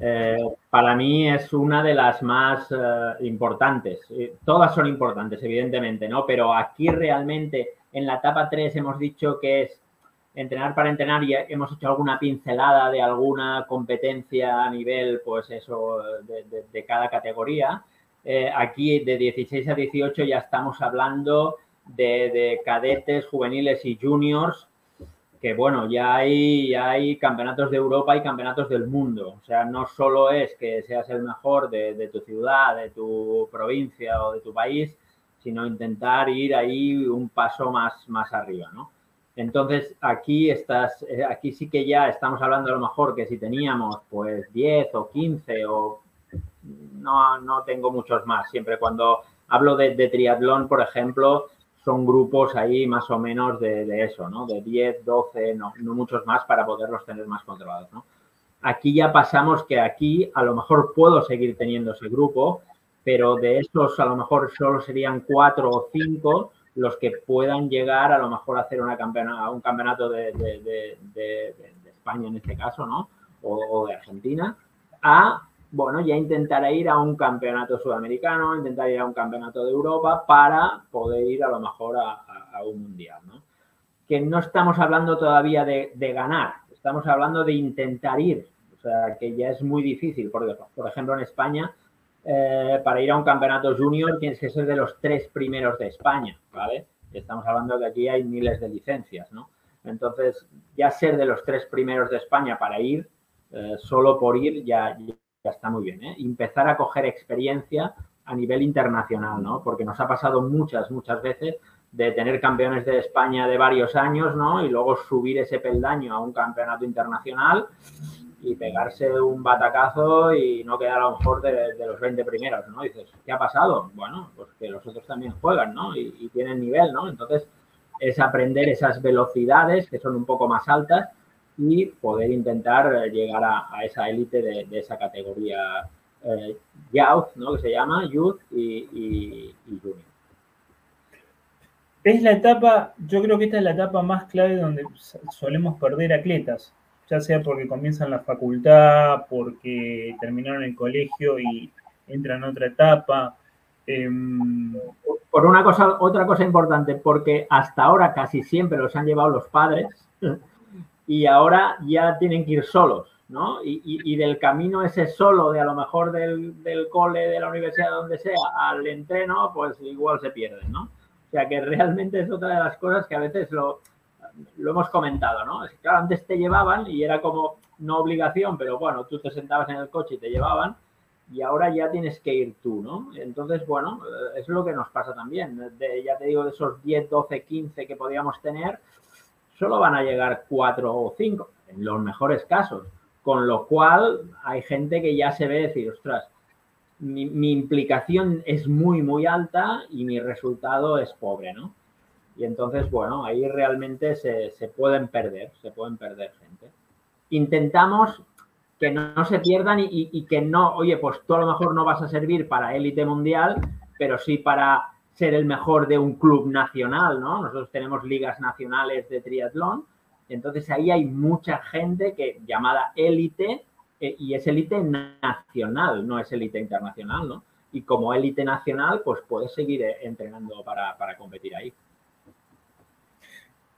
Eh, para mí es una de las más eh, importantes. Eh, todas son importantes, evidentemente, ¿no? Pero aquí realmente en la etapa 3 hemos dicho que es entrenar para entrenar y hemos hecho alguna pincelada de alguna competencia a nivel, pues eso, de, cada categoría. aquí de 16 a 18 ya estamos hablando de cadetes, juveniles y juniors que bueno, ya hay, hay campeonatos de Europa y campeonatos del mundo. O sea, no solo es que seas el mejor de, tu ciudad, de tu provincia o de tu país, sino intentar ir ahí un paso más, más arriba, ¿no? Entonces, aquí, estás, eh, aquí sí que ya estamos hablando a lo mejor que si teníamos pues 10 o 15 o no, no tengo muchos más. Siempre cuando hablo de triatlón, por ejemplo, son grupos ahí más o menos de, eso, ¿no? De 10, 12, no, no, muchos más para poderlos tener más controlados, ¿no? Aquí ya pasamos que aquí a lo mejor puedo seguir teniendo ese grupo, pero de estos a lo mejor solo serían cuatro o cinco los que puedan llegar a lo mejor a hacer una campeona, un campeonato de, España en este caso, ¿no? O de Argentina, a bueno, ya intentaré ir a un campeonato sudamericano, intentar ir a un campeonato de Europa para poder ir a lo mejor a, un mundial, ¿no? Que no estamos hablando todavía de, ganar, estamos hablando de intentar ir, o sea, que ya es muy difícil, porque, por ejemplo, en España, eh, para ir a un campeonato junior tienes que ser de los tres primeros de España, ¿vale? Estamos hablando de que aquí hay miles de licencias, ¿no? Entonces, ya ser de los tres primeros de España para ir, eh, solo por ir, ya, ya está muy bien. ¿eh? Empezar a coger experiencia a nivel internacional, ¿no? Porque nos ha pasado muchas, muchas veces de tener campeones de España de varios años, ¿no? Y luego subir ese peldaño a un campeonato internacional y pegarse un batacazo y no quedar a lo mejor de, los 20 primeros, ¿no? dices, ¿qué ha pasado? Bueno, pues que los otros también juegan, ¿no? Y, y tienen nivel, ¿no? Entonces, es aprender esas velocidades que son un poco más altas y poder intentar llegar a, esa élite de, esa categoría eh, Youth, ¿no? que se llama Youth y, Junior. Es la etapa, yo creo que esta es la etapa más clave donde solemos perder atletas, ya sea porque comienzan la facultad, porque terminaron el colegio y entran a otra etapa. Em, Por una cosa, otra cosa importante, porque hasta ahora casi siempre los han llevado los padres y ahora ya tienen que ir solos, ¿no? Y, del camino ese solo, de a lo mejor del, del, cole, de la universidad, donde sea, al entreno, pues igual se pierden, ¿no? O sea que realmente es otra de las cosas que a veces lo, hemos comentado, ¿no? Es que, claro, antes te llevaban y era como no obligación, pero bueno, tú te sentabas en el coche y te llevaban y ahora ya tienes que ir tú, ¿no? Entonces, bueno, es lo que nos pasa también. Ya te digo, de esos 10, 12, 15 que podíamos tener, solo van a llegar cuatro o cinco, en los mejores casos. Con lo cual hay gente que ya se ve decir, ostras, mi, implicación es muy, muy alta y mi resultado es pobre, ¿no? Y entonces, bueno, ahí realmente se, pueden perder, se pueden perder gente. Intentamos que no, se pierdan y, y, que no, oye, pues tú a lo mejor no vas a servir para élite mundial, pero sí para ser el mejor de un club nacional, ¿no? Nosotros tenemos ligas nacionales de triatlón, entonces ahí hay mucha gente que llamada élite eh, y es élite nacional, no es élite internacional, ¿no? Y como élite nacional, pues puedes seguir eh, entrenando para, competir ahí.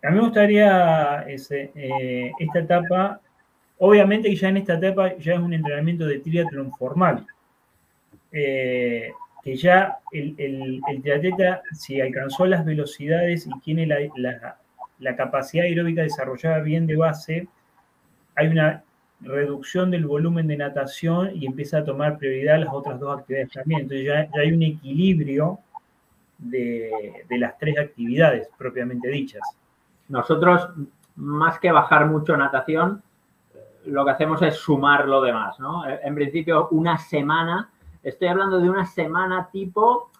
A mí me gustaría eh, esta etapa, obviamente que ya en esta etapa ya es un entrenamiento de triatlón formal, que ya el, el, triatleta, si alcanzó las velocidades y tiene la, la, la capacidad aeróbica desarrollada bien de base, hay una reducción del volumen de natación y empieza a tomar prioridad las otras dos actividades también. Entonces ya, hay un equilibrio de, las tres actividades propiamente dichas. Nosotros, más que bajar mucho natación, lo que hacemos es sumar lo demás, ¿no? En principio, una semana, estoy hablando de una semana tipo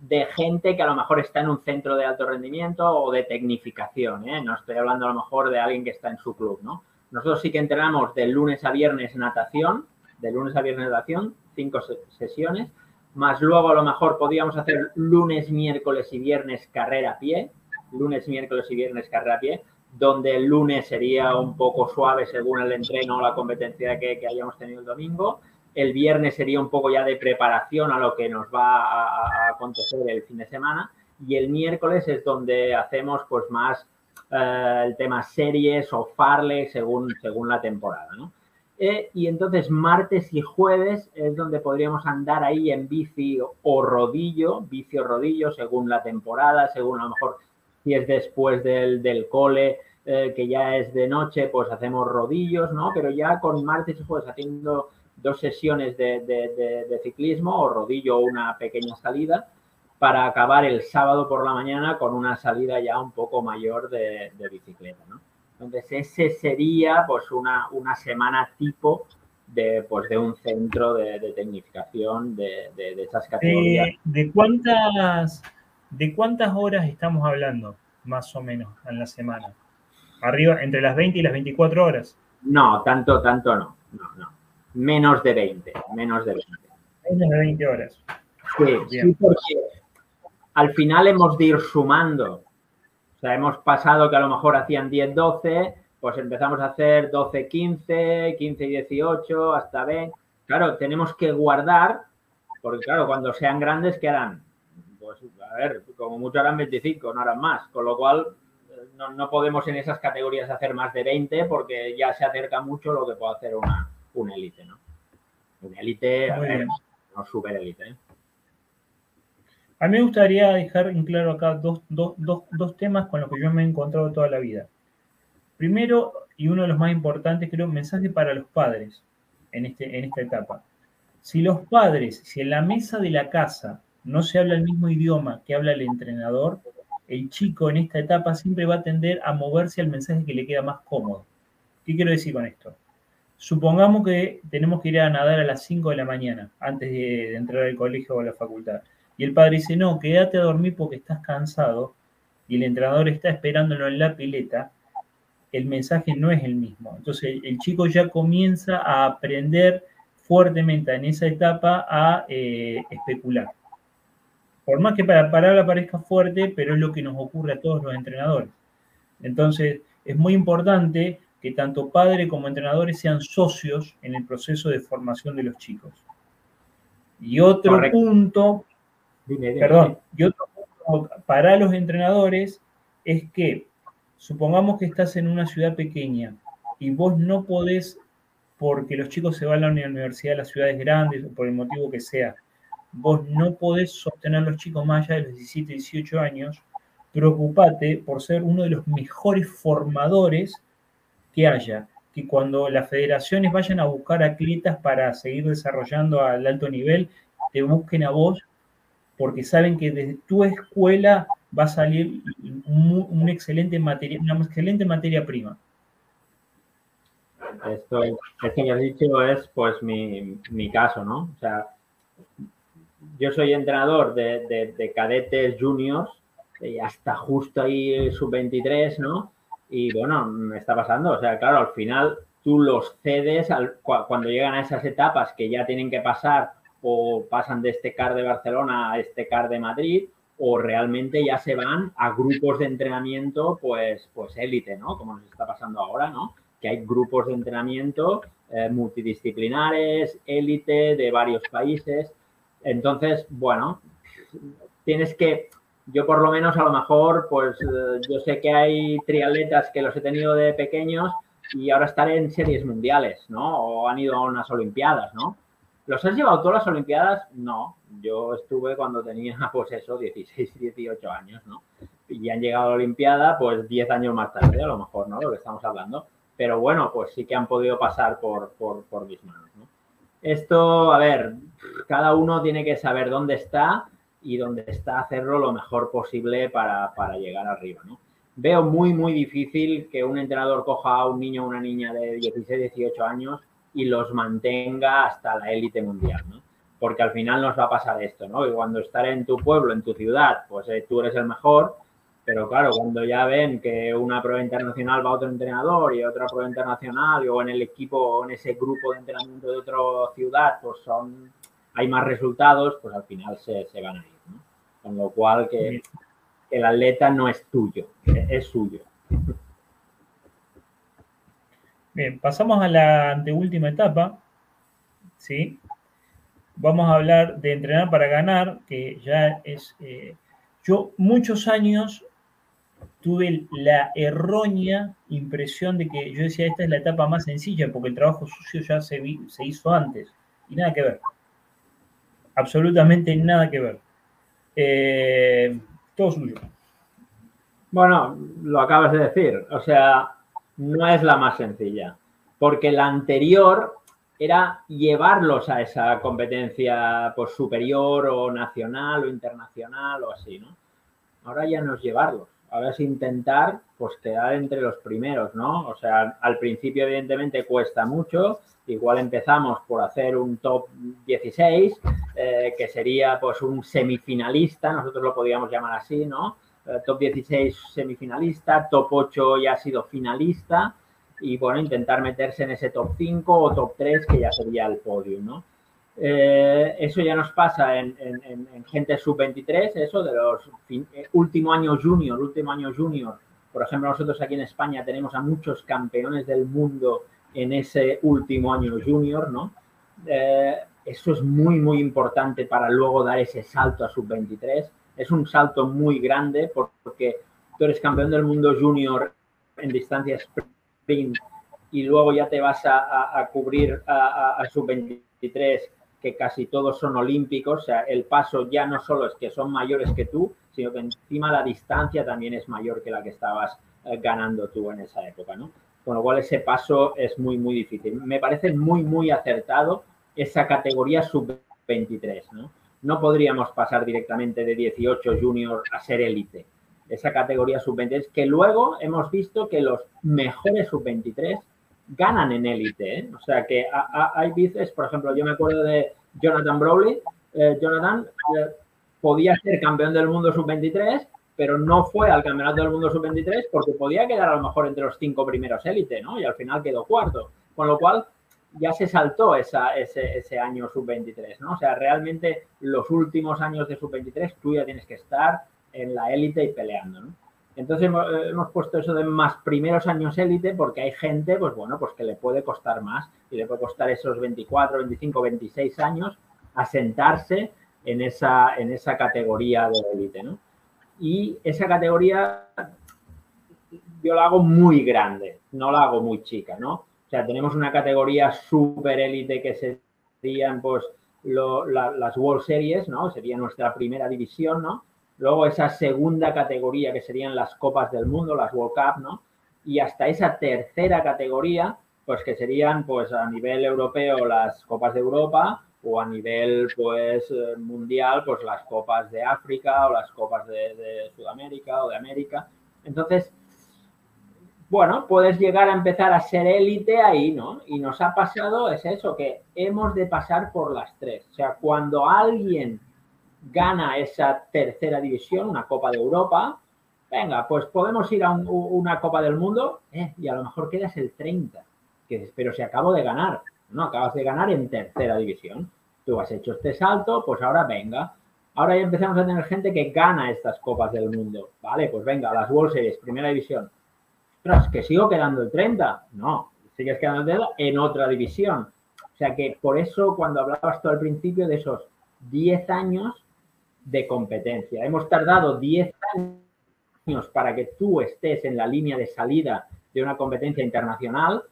de gente que a lo mejor está en un centro de alto rendimiento o de tecnificación, ¿eh? No estoy hablando a lo mejor de alguien que está en su club, ¿no? Nosotros sí que entrenamos de lunes a viernes natación, de lunes a viernes natación, cinco sesiones, más luego a lo mejor podríamos hacer lunes, miércoles y viernes carrera a pie, lunes, miércoles y viernes carrera a pie, donde el lunes sería un poco suave según el entreno o la competencia que, hayamos tenido el domingo. El viernes sería un poco ya de preparación a lo que nos va a, acontecer el fin de semana. Y el miércoles es donde hacemos pues más eh, el tema series o farle según, según la temporada, ¿no? Eh, y entonces martes y jueves es donde podríamos andar ahí en bici o rodillo, bici o rodillo, según la temporada, según a lo mejor si es después del, del cole, eh, que ya es de noche, pues hacemos rodillos, ¿no? Pero ya con martes y jueves haciendo dos sesiones de, de, de ciclismo o rodillo o una pequeña salida para acabar el sábado por la mañana con una salida ya un poco mayor de, bicicleta, ¿no? Entonces, ese sería pues una, una semana tipo de, pues, de un centro de, tecnificación de, de, esas categorías. ¿De, cuántas, ¿De cuántas horas estamos hablando, más o menos, en la semana? ¿Arriba, entre las 20 y las 24 horas? No, tanto, tanto no. No, no. Menos de 20, menos de 20. Menos de 20 horas. Sí, sí porque al final hemos de ir sumando. O sea, hemos pasado que a lo mejor hacían 10, 12, pues empezamos a hacer 12, 15, 15, 18, hasta 20. Claro, tenemos que guardar, porque claro, cuando sean grandes quedan, pues a ver, como mucho harán 25, no harán más. Con lo cual, no, podemos en esas categorías hacer más de 20 porque ya se acerca mucho lo que puede hacer una, una élite, ¿no? Una élite, no super élite, ¿eh? A mí me gustaría dejar en claro acá dos, temas con los que yo me he encontrado toda la vida. Primero, y uno de los más importantes, creo, mensaje para los padres en, este, en esta etapa. Si los padres, si en la mesa de la casa no se habla el mismo idioma que habla el entrenador, el chico en esta etapa siempre va a tender a moverse al mensaje que le queda más cómodo. ¿Qué quiero decir con esto? Supongamos que tenemos que ir a nadar a las 5 de la mañana antes de, entrar al colegio o a la facultad. Y el padre dice, no, quédate a dormir porque estás cansado y el entrenador está esperándolo en la pileta, el mensaje no es el mismo. Entonces el chico ya comienza a aprender fuertemente en esa etapa a eh, especular. Por más que para la palabra parezca fuerte, pero es lo que nos ocurre a todos los entrenadores. Entonces es muy importante que tanto padre como entrenadores sean socios en el proceso de formación de los chicos. Y otro punto Perdón, y otro punto para los entrenadores es que supongamos que estás en una ciudad pequeña y vos no podés, porque los chicos se van a la universidad a las ciudades grandes o por el motivo que sea, vos no podés sostener a los chicos más allá de los 17, 18 años, preocupate por ser uno de los mejores formadores que haya. Que cuando las federaciones vayan a buscar atletas para seguir desarrollando al alto nivel, te busquen a vos porque saben que de tu escuela va a salir un, excelente materia, una excelente materia prima. Esto, esto que has dicho es pues mi, mi caso, ¿no? O sea, yo soy entrenador de, de, cadetes juniors y hasta justo ahí sub-23, ¿no? Y bueno, me está pasando. O sea, claro, al final tú los cedes al, cuando llegan a esas etapas que ya tienen que pasar o pasan de este CAR de Barcelona a este CAR de Madrid o realmente ya se van a grupos de entrenamiento pues pues élite, ¿no? Como nos está pasando ahora, ¿no? Que hay grupos de entrenamiento eh, multidisciplinares, élite de varios países. Entonces, bueno, tienes que, yo por lo menos a lo mejor, pues eh, yo sé que hay triatletas que los he tenido de pequeños y ahora estaré en series mundiales, ¿no? O han ido a unas Olimpiadas, ¿no? ¿Los has llevado todas las Olimpiadas? No, yo estuve cuando tenía, pues eso, 16, 18 años, ¿no? Y han llegado a la Olimpiada, pues 10 años más tarde, a lo mejor, ¿no? Lo que estamos hablando. Pero bueno, pues sí que han podido pasar por, por, por mis manos, ¿no? Esto, a ver, cada uno tiene que saber dónde está y dónde está hacerlo lo mejor posible para, para llegar arriba, ¿no? Veo muy, muy difícil que un entrenador coja a un niño o una niña de 16, 18 años y los mantenga hasta la élite mundial, ¿no? Porque al final nos va a pasar esto, ¿no? Y cuando estaré en tu pueblo, en tu ciudad, pues eh, tú eres el mejor, pero claro, cuando ya ven que una prueba internacional va a otro entrenador y otra prueba internacional o en el equipo o en ese grupo de entrenamiento de otra ciudad, pues son hay más resultados, pues al final se, van a ir. ¿no? Con lo cual que el atleta no es tuyo, es suyo. Bien, pasamos a la anteúltima etapa. ¿sí? Vamos a hablar de entrenar para ganar, que ya es... Eh, yo muchos años tuve la errónea impresión de que yo decía, esta es la etapa más sencilla, porque el trabajo sucio ya se, se hizo antes. Y nada que ver. Absolutamente nada que ver. Eh, todo suyo. Bueno, lo acabas de decir. O sea, no es la más sencilla, porque la anterior era llevarlos a esa competencia pues, superior o nacional o internacional o así, ¿no? Ahora ya no es llevarlos, ahora es intentar pues quedar entre los primeros, ¿no? O sea, al principio evidentemente cuesta mucho, igual empezamos por hacer un top 16, eh, que sería pues un semifinalista, nosotros lo podríamos llamar así, ¿no? Eh, top 16 semifinalista, top 8 ya ha sido finalista y bueno, intentar meterse en ese top 5 o top 3 que ya sería el podio, ¿no? Eh, eso ya nos pasa en, gente sub-23, eso de los eh, último año junior, último año junior. Por ejemplo, nosotros aquí en España tenemos a muchos campeones del mundo en ese último año junior, ¿no? eso es muy, muy importante para luego dar ese salto a sub-23 es un salto muy grande porque tú eres campeón del mundo junior en distancia sprint y luego ya te vas a, cubrir a, a, sub-23 que casi todos son olímpicos, o sea, el paso ya no solo es que son mayores que tú, sino que encima la distancia también es mayor que la que estabas eh, ganando tú en esa época, ¿no? Con lo cual ese paso es muy, muy difícil. Me parece muy, muy acertado esa categoría sub-23, ¿no? no podríamos pasar directamente de 18 junior a ser élite. Esa categoría sub-23, que luego hemos visto que los mejores sub-23 ganan en élite. ¿eh? O sea que hay veces, por ejemplo, yo me acuerdo de Jonathan Browley. Eh, Jonathan eh, podía ser campeón del mundo sub-23, pero no fue al campeonato del mundo sub-23 porque podía quedar a lo mejor entre los cinco primeros élite, ¿no? Y al final quedó cuarto. Con lo cual, ya se saltó esa, ese, ese, año sub-23, ¿no? O sea, realmente los últimos años de sub-23 tú ya tienes que estar en la élite y peleando, ¿no? Entonces hemos, puesto eso de más primeros años élite porque hay gente, pues bueno, pues que le puede costar más y le puede costar esos 24, 25, 26 años asentarse en esa, en esa categoría de élite, ¿no? Y esa categoría yo la hago muy grande, no la hago muy chica, ¿no? O sea, tenemos una categoría super élite que serían pues las World Series, ¿no? Sería nuestra primera división, ¿no? Luego esa segunda categoría que serían las Copas del Mundo, las World Cup, ¿no? Y hasta esa tercera categoría, pues que serían pues a nivel europeo las Copas de Europa o a nivel pues eh, mundial pues las Copas de África o las Copas de, de Sudamérica o de América. Entonces, bueno, puedes llegar a empezar a ser élite ahí, ¿no? Y nos ha pasado, es eso, que hemos de pasar por las tres. O sea, cuando alguien gana esa tercera división, una Copa de Europa, venga, pues podemos ir a una Copa del Mundo eh, y a lo mejor quedas el 30, que, pero si acabo de ganar, no, acabas de ganar en tercera división. Tú has hecho este salto, pues ahora venga. Ahora ya empezamos a tener gente que gana estas Copas del Mundo. Vale, pues venga, las World Series, primera división ostras, que sigo quedando el 30. No, sigues quedando el 30 en otra división. O sea que por eso cuando hablabas tú al principio de esos 10 años de competencia, hemos tardado 10 años para que tú estés en la línea de salida de una competencia internacional,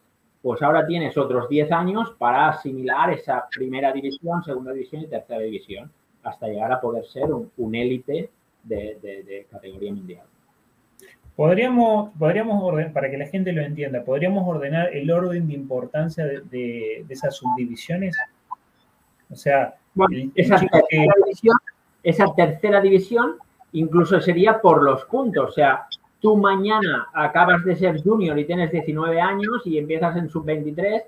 pues ahora tienes otros 10 años para asimilar esa primera división, segunda división y tercera división, hasta llegar a poder ser un, élite de categoría mundial. Podríamos, podríamos ordenar, para que la gente lo entienda, podríamos ordenar el orden de importancia de, esas subdivisiones. O sea, esa, tercera división, incluso sería por los puntos. O sea, tú mañana acabas de ser junior y tienes 19 años y empiezas en sub-23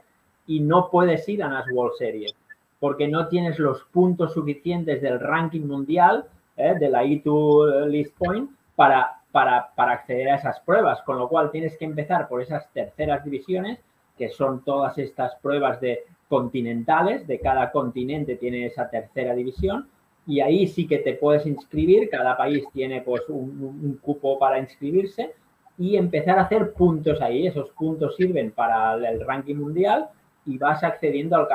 y no puedes ir a las World Series porque no tienes los puntos suficientes del ranking mundial, ¿eh? de la E2 List Point, para para, acceder a esas pruebas, con lo cual tienes que empezar por esas terceras divisiones, que son todas estas pruebas de continentales, de cada continente tiene esa tercera división, y ahí sí que te puedes inscribir, cada país tiene pues un, cupo para inscribirse y empezar a hacer puntos ahí, esos puntos sirven para el ranking mundial y vas accediendo al,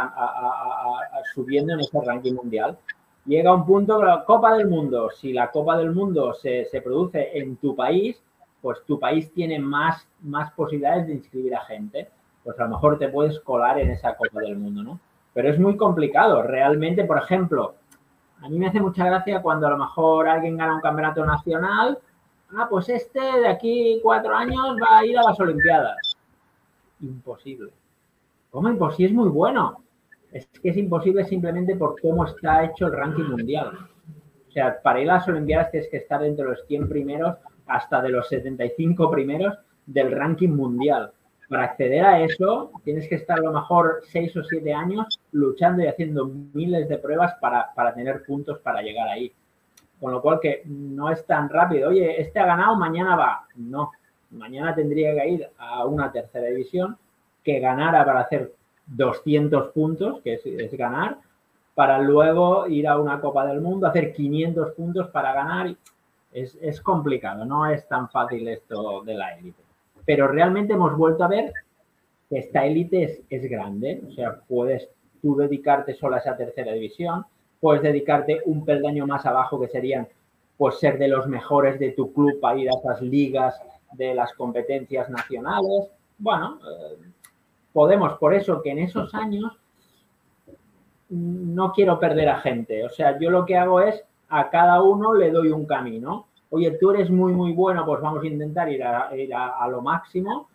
subiendo en ese ranking mundial llega un punto, la Copa del Mundo, si la Copa del Mundo se, produce en tu país, pues tu país tiene más, más posibilidades de inscribir a gente. Pues a lo mejor te puedes colar en esa Copa del Mundo, ¿no? Pero es muy complicado. Realmente, por ejemplo, a mí me hace mucha gracia cuando a lo mejor alguien gana un campeonato nacional. Ah, pues este de aquí cuatro años va a ir a las Olimpiadas. Imposible. ¿Cómo imposible? Es muy bueno es que es imposible simplemente por cómo está hecho el ranking mundial. O sea, para ir a las Olimpiadas tienes que estar entre los 100 primeros hasta de los 75 primeros del ranking mundial. Para acceder a eso, tienes que estar a lo mejor 6 o 7 años luchando y haciendo miles de pruebas para, para tener puntos para llegar ahí. Con lo cual que no es tan rápido. Oye, este ha ganado, mañana va. No, mañana tendría que ir a una tercera división que ganara para hacer 200 puntos, que es, ganar, para luego ir a una Copa del Mundo, hacer 500 puntos para ganar. Es, es complicado, no es tan fácil esto de la élite. Pero realmente hemos vuelto a ver que esta élite es, es grande, o sea, puedes tú dedicarte solo a esa tercera división, puedes dedicarte un peldaño más abajo que serían pues ser de los mejores de tu club para ir a esas ligas de las competencias nacionales. Bueno, eh, podemos, por eso que en esos años no quiero perder a gente. O sea, yo lo que hago es a cada uno le doy un camino. Oye, tú eres muy, muy bueno, pues vamos a intentar ir a, ir a, lo máximo.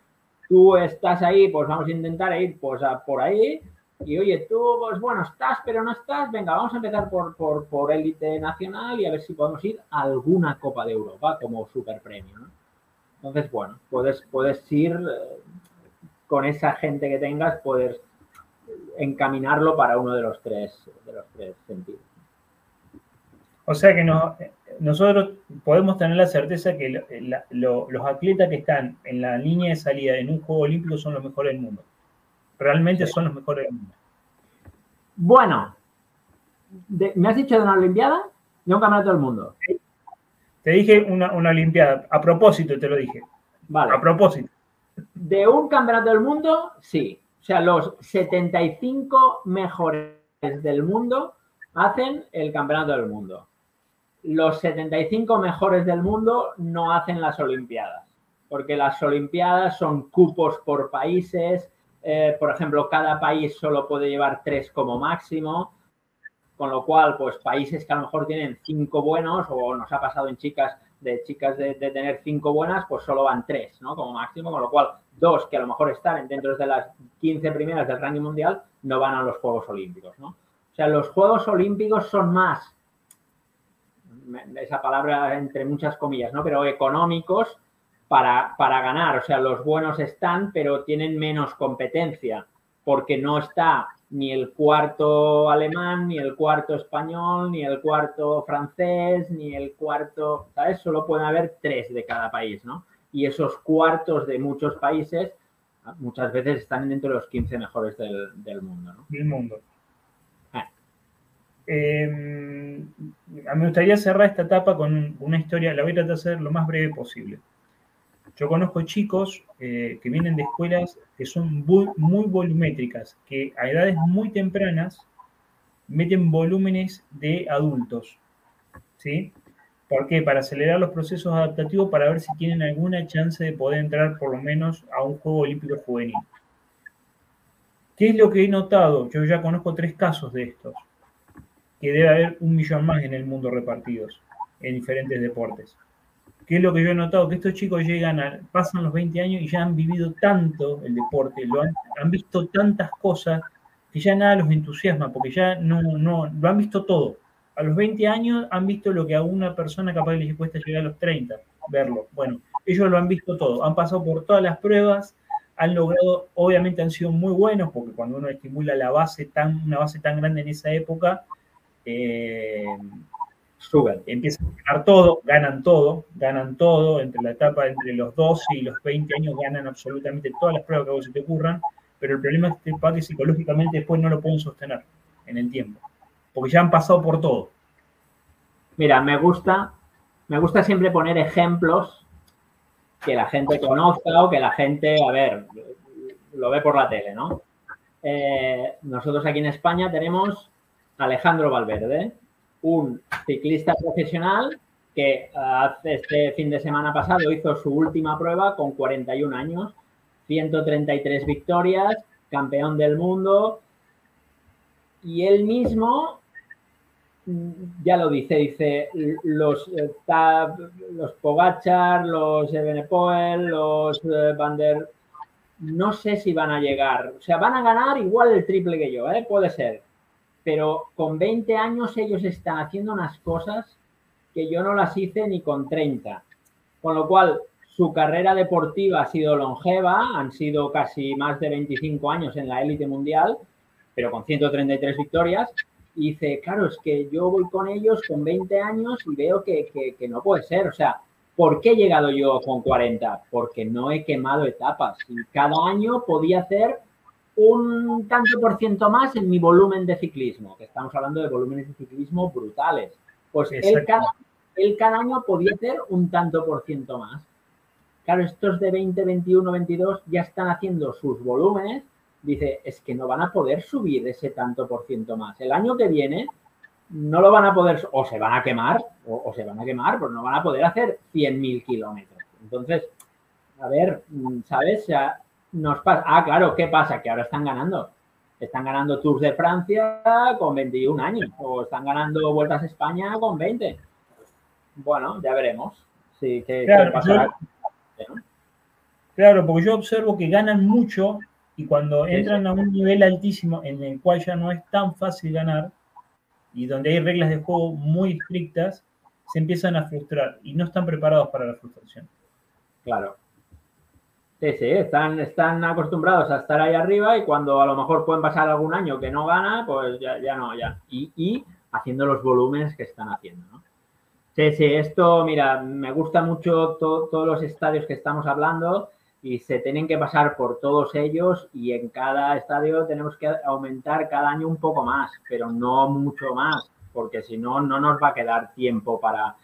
Tú estás ahí, pues vamos a intentar ir pues por ahí. Y oye, tú, pues bueno, estás, pero no estás. Venga, vamos a empezar por, por, por élite nacional y a ver si podemos ir a alguna Copa de Europa como super premio. Entonces, bueno, puedes, puedes ir eh, con esa gente que tengas poder encaminarlo para uno de los tres, de los tres sentidos. O sea que nosotros podemos tener la certeza que los atletas que están en la línea de salida en un Juego Olímpico son los mejores del mundo. Realmente son los mejores del mundo. Bueno, ¿me has dicho de una Olimpiada? De un campeonato del mundo. Te dije una, una Olimpiada. A propósito te lo dije. Vale. A propósito. De un campeonato del mundo, sí. O sea, los 75 mejores del mundo hacen el campeonato del mundo. Los 75 mejores del mundo no hacen las Olimpiadas, porque las Olimpiadas son cupos por países. Eh, por ejemplo, cada país solo puede llevar tres como máximo, con lo cual, pues países que a lo mejor tienen cinco buenos, o nos ha pasado en chicas de chicas de, tener cinco buenas, pues solo van tres, ¿no? Como máximo, con lo cual dos que a lo mejor están dentro de las 15 primeras del ranking mundial no van a los Juegos Olímpicos, ¿no? O sea, los Juegos Olímpicos son más, esa palabra entre muchas comillas, ¿no? Pero económicos para, para ganar. O sea, los buenos están, pero tienen menos competencia, porque no está ni el cuarto alemán, ni el cuarto español, ni el cuarto francés, ni el cuarto, ¿sabes? Solo pueden haber tres de cada país, ¿no? Y esos cuartos de muchos países muchas veces están dentro de los 15 mejores del, mundo, ¿no? Del mundo. Em, me gustaría cerrar esta etapa con una historia, la voy a tratar de hacer lo más breve posible. Yo conozco chicos eh, que vienen de escuelas que son muy, volumétricas, que a edades muy tempranas meten volúmenes de adultos. ¿Sí? ¿Por qué? Para acelerar los procesos adaptativos, para ver si tienen alguna chance de poder entrar por lo menos a un juego olímpico juvenil. ¿Qué es lo que he notado? Yo ya conozco tres casos de estos, que debe haber un millón más en el mundo repartidos en diferentes deportes. ¿Qué es lo que yo he notado? Que estos chicos llegan a, pasan los 20 años y ya han vivido tanto el deporte, lo han, visto tantas cosas que ya nada los entusiasma, porque ya no, no, lo han visto todo. A los 20 años han visto lo que a una persona capaz les cuesta llegar a los 30, verlo. Bueno, ellos lo han visto todo, han pasado por todas las pruebas, han logrado, obviamente han sido muy buenos, porque cuando uno estimula la base tan, una base tan grande en esa época, eh, suben, empiezan a ganar todo, ganan todo, ganan todo, entre la etapa entre los 12 y los 20 años ganan absolutamente todas las pruebas que a vos se te ocurran, pero el problema es que psicológicamente después no lo pueden sostener en el tiempo, porque ya han pasado por todo. Mira, me gusta, me gusta siempre poner ejemplos que la gente conozca o que la gente, a ver, lo ve por la tele, ¿no? Eh, nosotros aquí en España tenemos Alejandro Valverde, un ciclista profesional que hace este fin de semana pasado hizo su última prueba con 41 años, 133 victorias, campeón del mundo. Y él mismo ya lo dice, dice los, eh, los Pogachar, los Ebenepoel, los eh, Van der, no sé si van a llegar, o sea, van a ganar igual el triple que yo, ¿eh? puede ser, pero con 20 años ellos están haciendo unas cosas que yo no las hice ni con 30. Con lo cual, su carrera deportiva ha sido longeva, han sido casi más de 25 años en la élite mundial, pero con 133 victorias. Y dice, claro, es que yo voy con ellos con 20 años y veo que, que no puede ser. O sea, ¿por qué he llegado yo con 40? Porque no he quemado etapas. Y cada año podía hacer un tanto por ciento más en mi volumen de ciclismo, que estamos hablando de volúmenes de ciclismo brutales. Pues él cada, año podía hacer un tanto por ciento más. Claro, estos de 20, 21, 22 ya están haciendo sus volúmenes. Dice, es que no van a poder subir ese tanto por ciento más. El año que viene no lo van a poder, o se van a quemar, o, se van a quemar, pues no van a poder hacer 100.000 kilómetros. Entonces, a ver, ¿sabes? O sea, nos pasa. Ah, claro, ¿qué pasa? Que ahora están ganando. Están ganando Tours de Francia con 21 años o están ganando Vueltas a España con 20. Bueno, ya veremos. Sí, ¿qué, claro, claro, porque yo observo que ganan mucho y cuando entran a un nivel altísimo en el cual ya no es tan fácil ganar y donde hay reglas de juego muy estrictas, se empiezan a frustrar y no están preparados para la frustración. Claro, Sí, sí, están, están acostumbrados a estar ahí arriba y cuando a lo mejor pueden pasar algún año que no gana, pues ya, ya no, ya. Y, haciendo los volúmenes que están haciendo, ¿no? Sí, sí, esto, mira, me gusta mucho todos los estadios que estamos hablando y se tienen que pasar por todos ellos y en cada estadio tenemos que aumentar cada año un poco más, pero no mucho más, porque si no, no nos va a quedar tiempo para,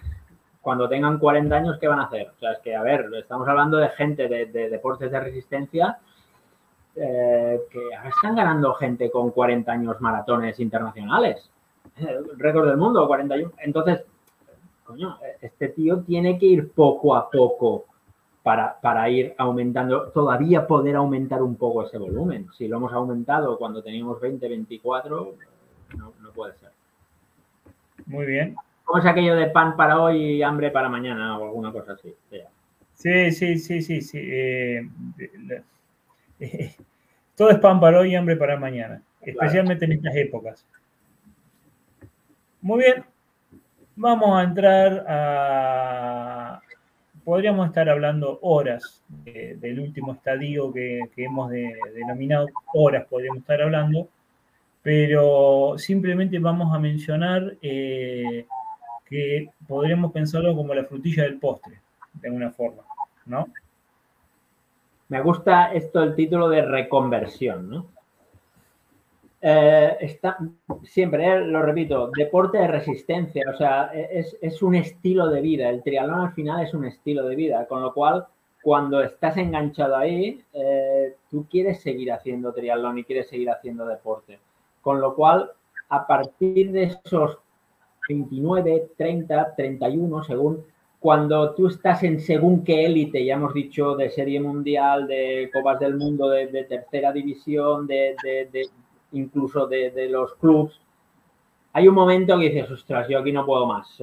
cuando tengan 40 años, ¿qué van a hacer? O sea, es que, a ver, estamos hablando de gente de, deportes de resistencia eh, que están ganando gente con 40 años maratones internacionales. récord del mundo, 41. Entonces, coño, este tío tiene que ir poco a poco para, para, ir aumentando, todavía poder aumentar un poco ese volumen. Si lo hemos aumentado cuando teníamos 20, 24, no, no puede ser. Muy bien. ¿Cómo es aquello de pan para hoy y hambre para mañana o alguna cosa así? Sí, sí, sí, sí. sí. Eh, todo es pan para hoy y hambre para mañana, especialmente en estas épocas. Muy bien, vamos a entrar a podríamos estar hablando horas del último estadio que, hemos denominado, horas podríamos estar hablando, pero simplemente vamos a mencionar eh, que podríamos pensarlo como la frutilla del postre, de alguna forma, ¿no? Me gusta esto el título de reconversión, ¿no? Eh, está, siempre, eh, lo repito, deporte de resistencia, o sea, es, un estilo de vida. El triatlón al final es un estilo de vida, con lo cual, cuando estás enganchado ahí, eh, tú quieres seguir haciendo triatlón y quieres seguir haciendo deporte. Con lo cual, a partir de esos 29, 30, 31, según cuando tú estás en según qué élite, ya hemos dicho, de serie mundial, de copas del mundo, de, tercera división, de, incluso de, los clubs, hay un momento que dices, ostras, yo aquí no puedo más.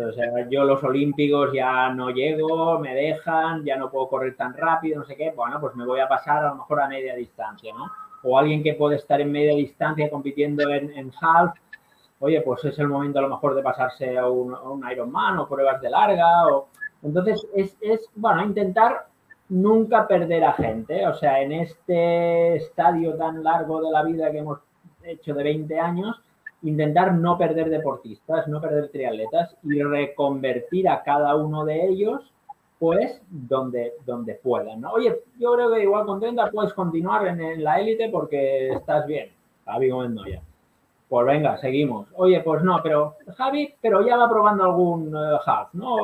Yo los olímpicos ya no llego, me dejan, ya no puedo correr tan rápido, no sé qué. Bueno, pues me voy a pasar a lo mejor a media distancia, ¿no? O alguien que puede estar en media distancia compitiendo en, en half, oye, pues es el momento a lo mejor de pasarse a un, a Ironman o pruebas de larga. O... Entonces, es, es, bueno, intentar nunca perder a gente. O sea, en este estadio tan largo de la vida que hemos hecho de 20 años, intentar no perder deportistas, no perder triatletas y reconvertir a cada uno de ellos, pues, donde, donde puedan. ¿no? Oye, yo creo que igual contenta puedes continuar en, la élite porque estás bien, Javi Gómez Pues venga, seguimos. Oye, pues no, pero Javi, pero ya va probando algún uh, half, ¿no?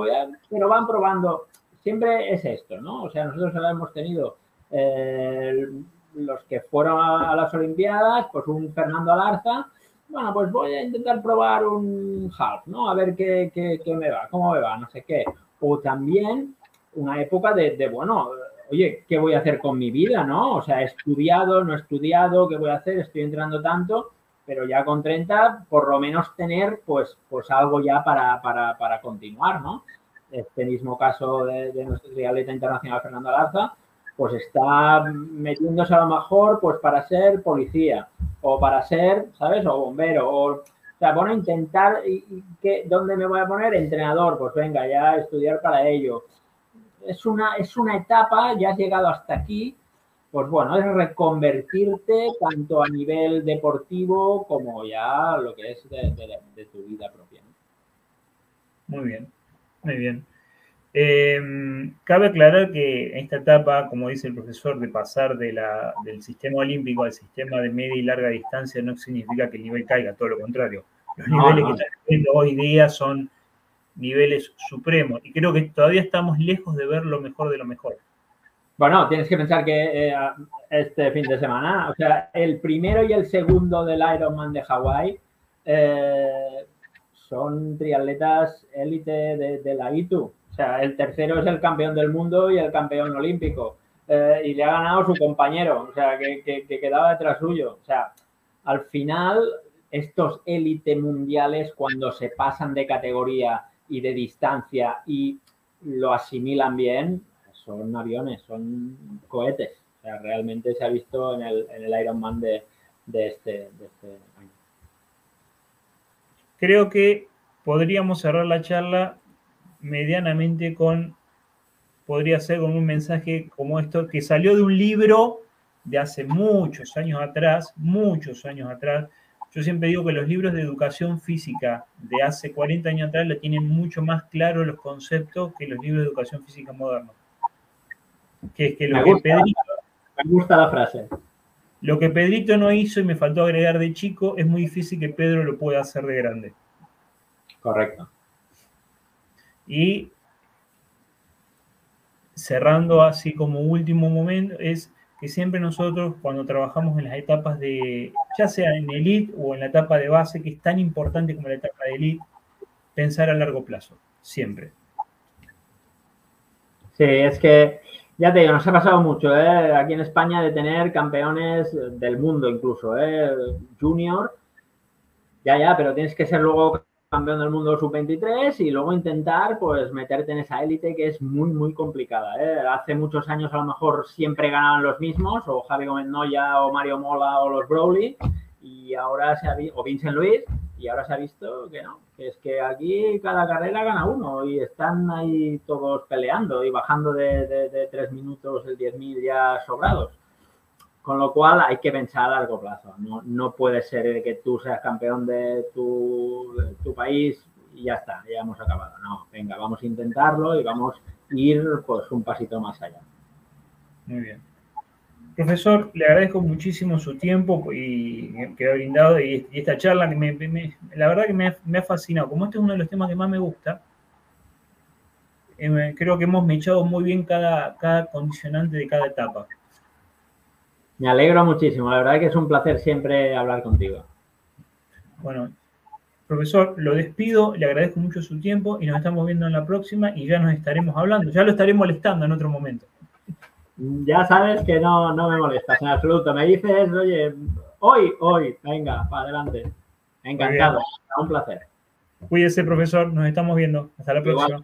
Pero van probando. Siempre es esto, ¿no? O sea, nosotros hemos tenido eh, los que fueron a, las Olimpiadas, pues un Fernando Alarza, bueno, pues voy a intentar probar un half, ¿no? A ver qué, me va, cómo me va, no sé qué. O también una época de, bueno, oye, ¿qué voy a hacer con mi vida, no? O sea, he estudiado, no he estudiado, ¿qué voy a hacer? Estoy entrando tanto, pero ya con 30, por lo menos tener, pues, pues algo ya para, para, para continuar, ¿no? Este mismo caso de, de nuestro triatleta internacional Fernando Alarza, pues está metiéndose a lo mejor pues para ser policía o para ser, ¿sabes? O bombero o, sea, bueno, intentar, ¿y, qué, ¿dónde me voy a poner? Entrenador, pues venga, ya estudiar para ello. Es una, es una etapa, ya has llegado hasta aquí, pues bueno, es reconvertirte tanto a nivel deportivo como ya lo que es de, tu vida propia. Muy bien, muy bien. Em, cabe aclarar que esta etapa, como dice el profesor, de pasar de la, del sistema olímpico al sistema de media y larga distancia no significa que el nivel caiga, todo lo contrario. Los niveles que están viendo hoy día son niveles supremos y creo que todavía estamos lejos de ver lo mejor de lo mejor. Bueno, tienes que pensar que eh, este fin de semana, o sea, el primero y el segundo del Ironman de Hawái eh, son triatletas élite de, la ITU sea, el tercero es el campeón del mundo y el campeón olímpico. Eh, y le ha ganado su compañero, o sea, que, quedaba detrás suyo. O sea, al final, estos élite mundiales, cuando se pasan de categoría y de distancia y lo asimilan bien, son aviones, son cohetes. O sea, realmente se ha visto en el, en el este, de este año. Creo que podríamos cerrar la charla medianamente con, podría ser con un mensaje como esto, que salió de un libro de hace muchos años atrás, muchos años atrás. Yo siempre digo que los libros de educación física de hace 40 años atrás le tienen mucho más claro los conceptos que los libros de educación física modernos. Que es que lo que Pedrito, me gusta la frase. Lo que Pedrito no hizo y me faltó agregar de chico, es muy difícil que Pedro lo pueda hacer de grande. Correcto. Y cerrando así como último momento, es que siempre nosotros cuando trabajamos en las etapas de, ya sea en elite o en la etapa de base, que es tan importante como la etapa de elite, pensar a largo plazo, siempre. Sí, es que, ya te digo, nos ha pasado mucho ¿eh? aquí en España de tener campeones del mundo incluso, ¿eh? junior, ya, ya, pero tienes que ser luego campeón del mundo sub-23 y luego intentar pues meterte en esa élite que es muy muy complicada. ¿eh? Hace muchos años a lo mejor siempre ganaban los mismos, o Javi Gómez Noya, o Mario Mola, o los Browley, y ahora se ha o Vincent Luis, Y ahora se ha visto que no, es que aquí cada carrera gana uno y están ahí todos peleando y bajando de, de, tres minutos el 10.000 ya sobrados. Con lo cual hay que pensar a largo plazo. No, no puede ser que tú seas campeón de tu, de tu país y ya está, ya hemos acabado. No, venga, vamos a intentarlo y vamos a ir pues un pasito más allá. Muy bien. Profesor, le agradezco muchísimo su tiempo y que ha brindado y, esta charla que me, la verdad que me, ha fascinado. Como este es uno de los temas que más me gusta, eh, creo que hemos mechado muy bien cada, cada condicionante de cada etapa. Me alegro muchísimo, la verdad que es un placer siempre hablar contigo. Bueno, profesor, lo despido, le agradezco mucho su tiempo y nos estamos viendo en la próxima y ya nos estaremos hablando, ya lo estaré molestando en otro momento ya sabes que no, no me molestas en absoluto. Me dices, oye, hoy, hoy, venga, para adelante. Encantado, un placer. Cuídese, profesor, nos estamos viendo. Hasta la próxima.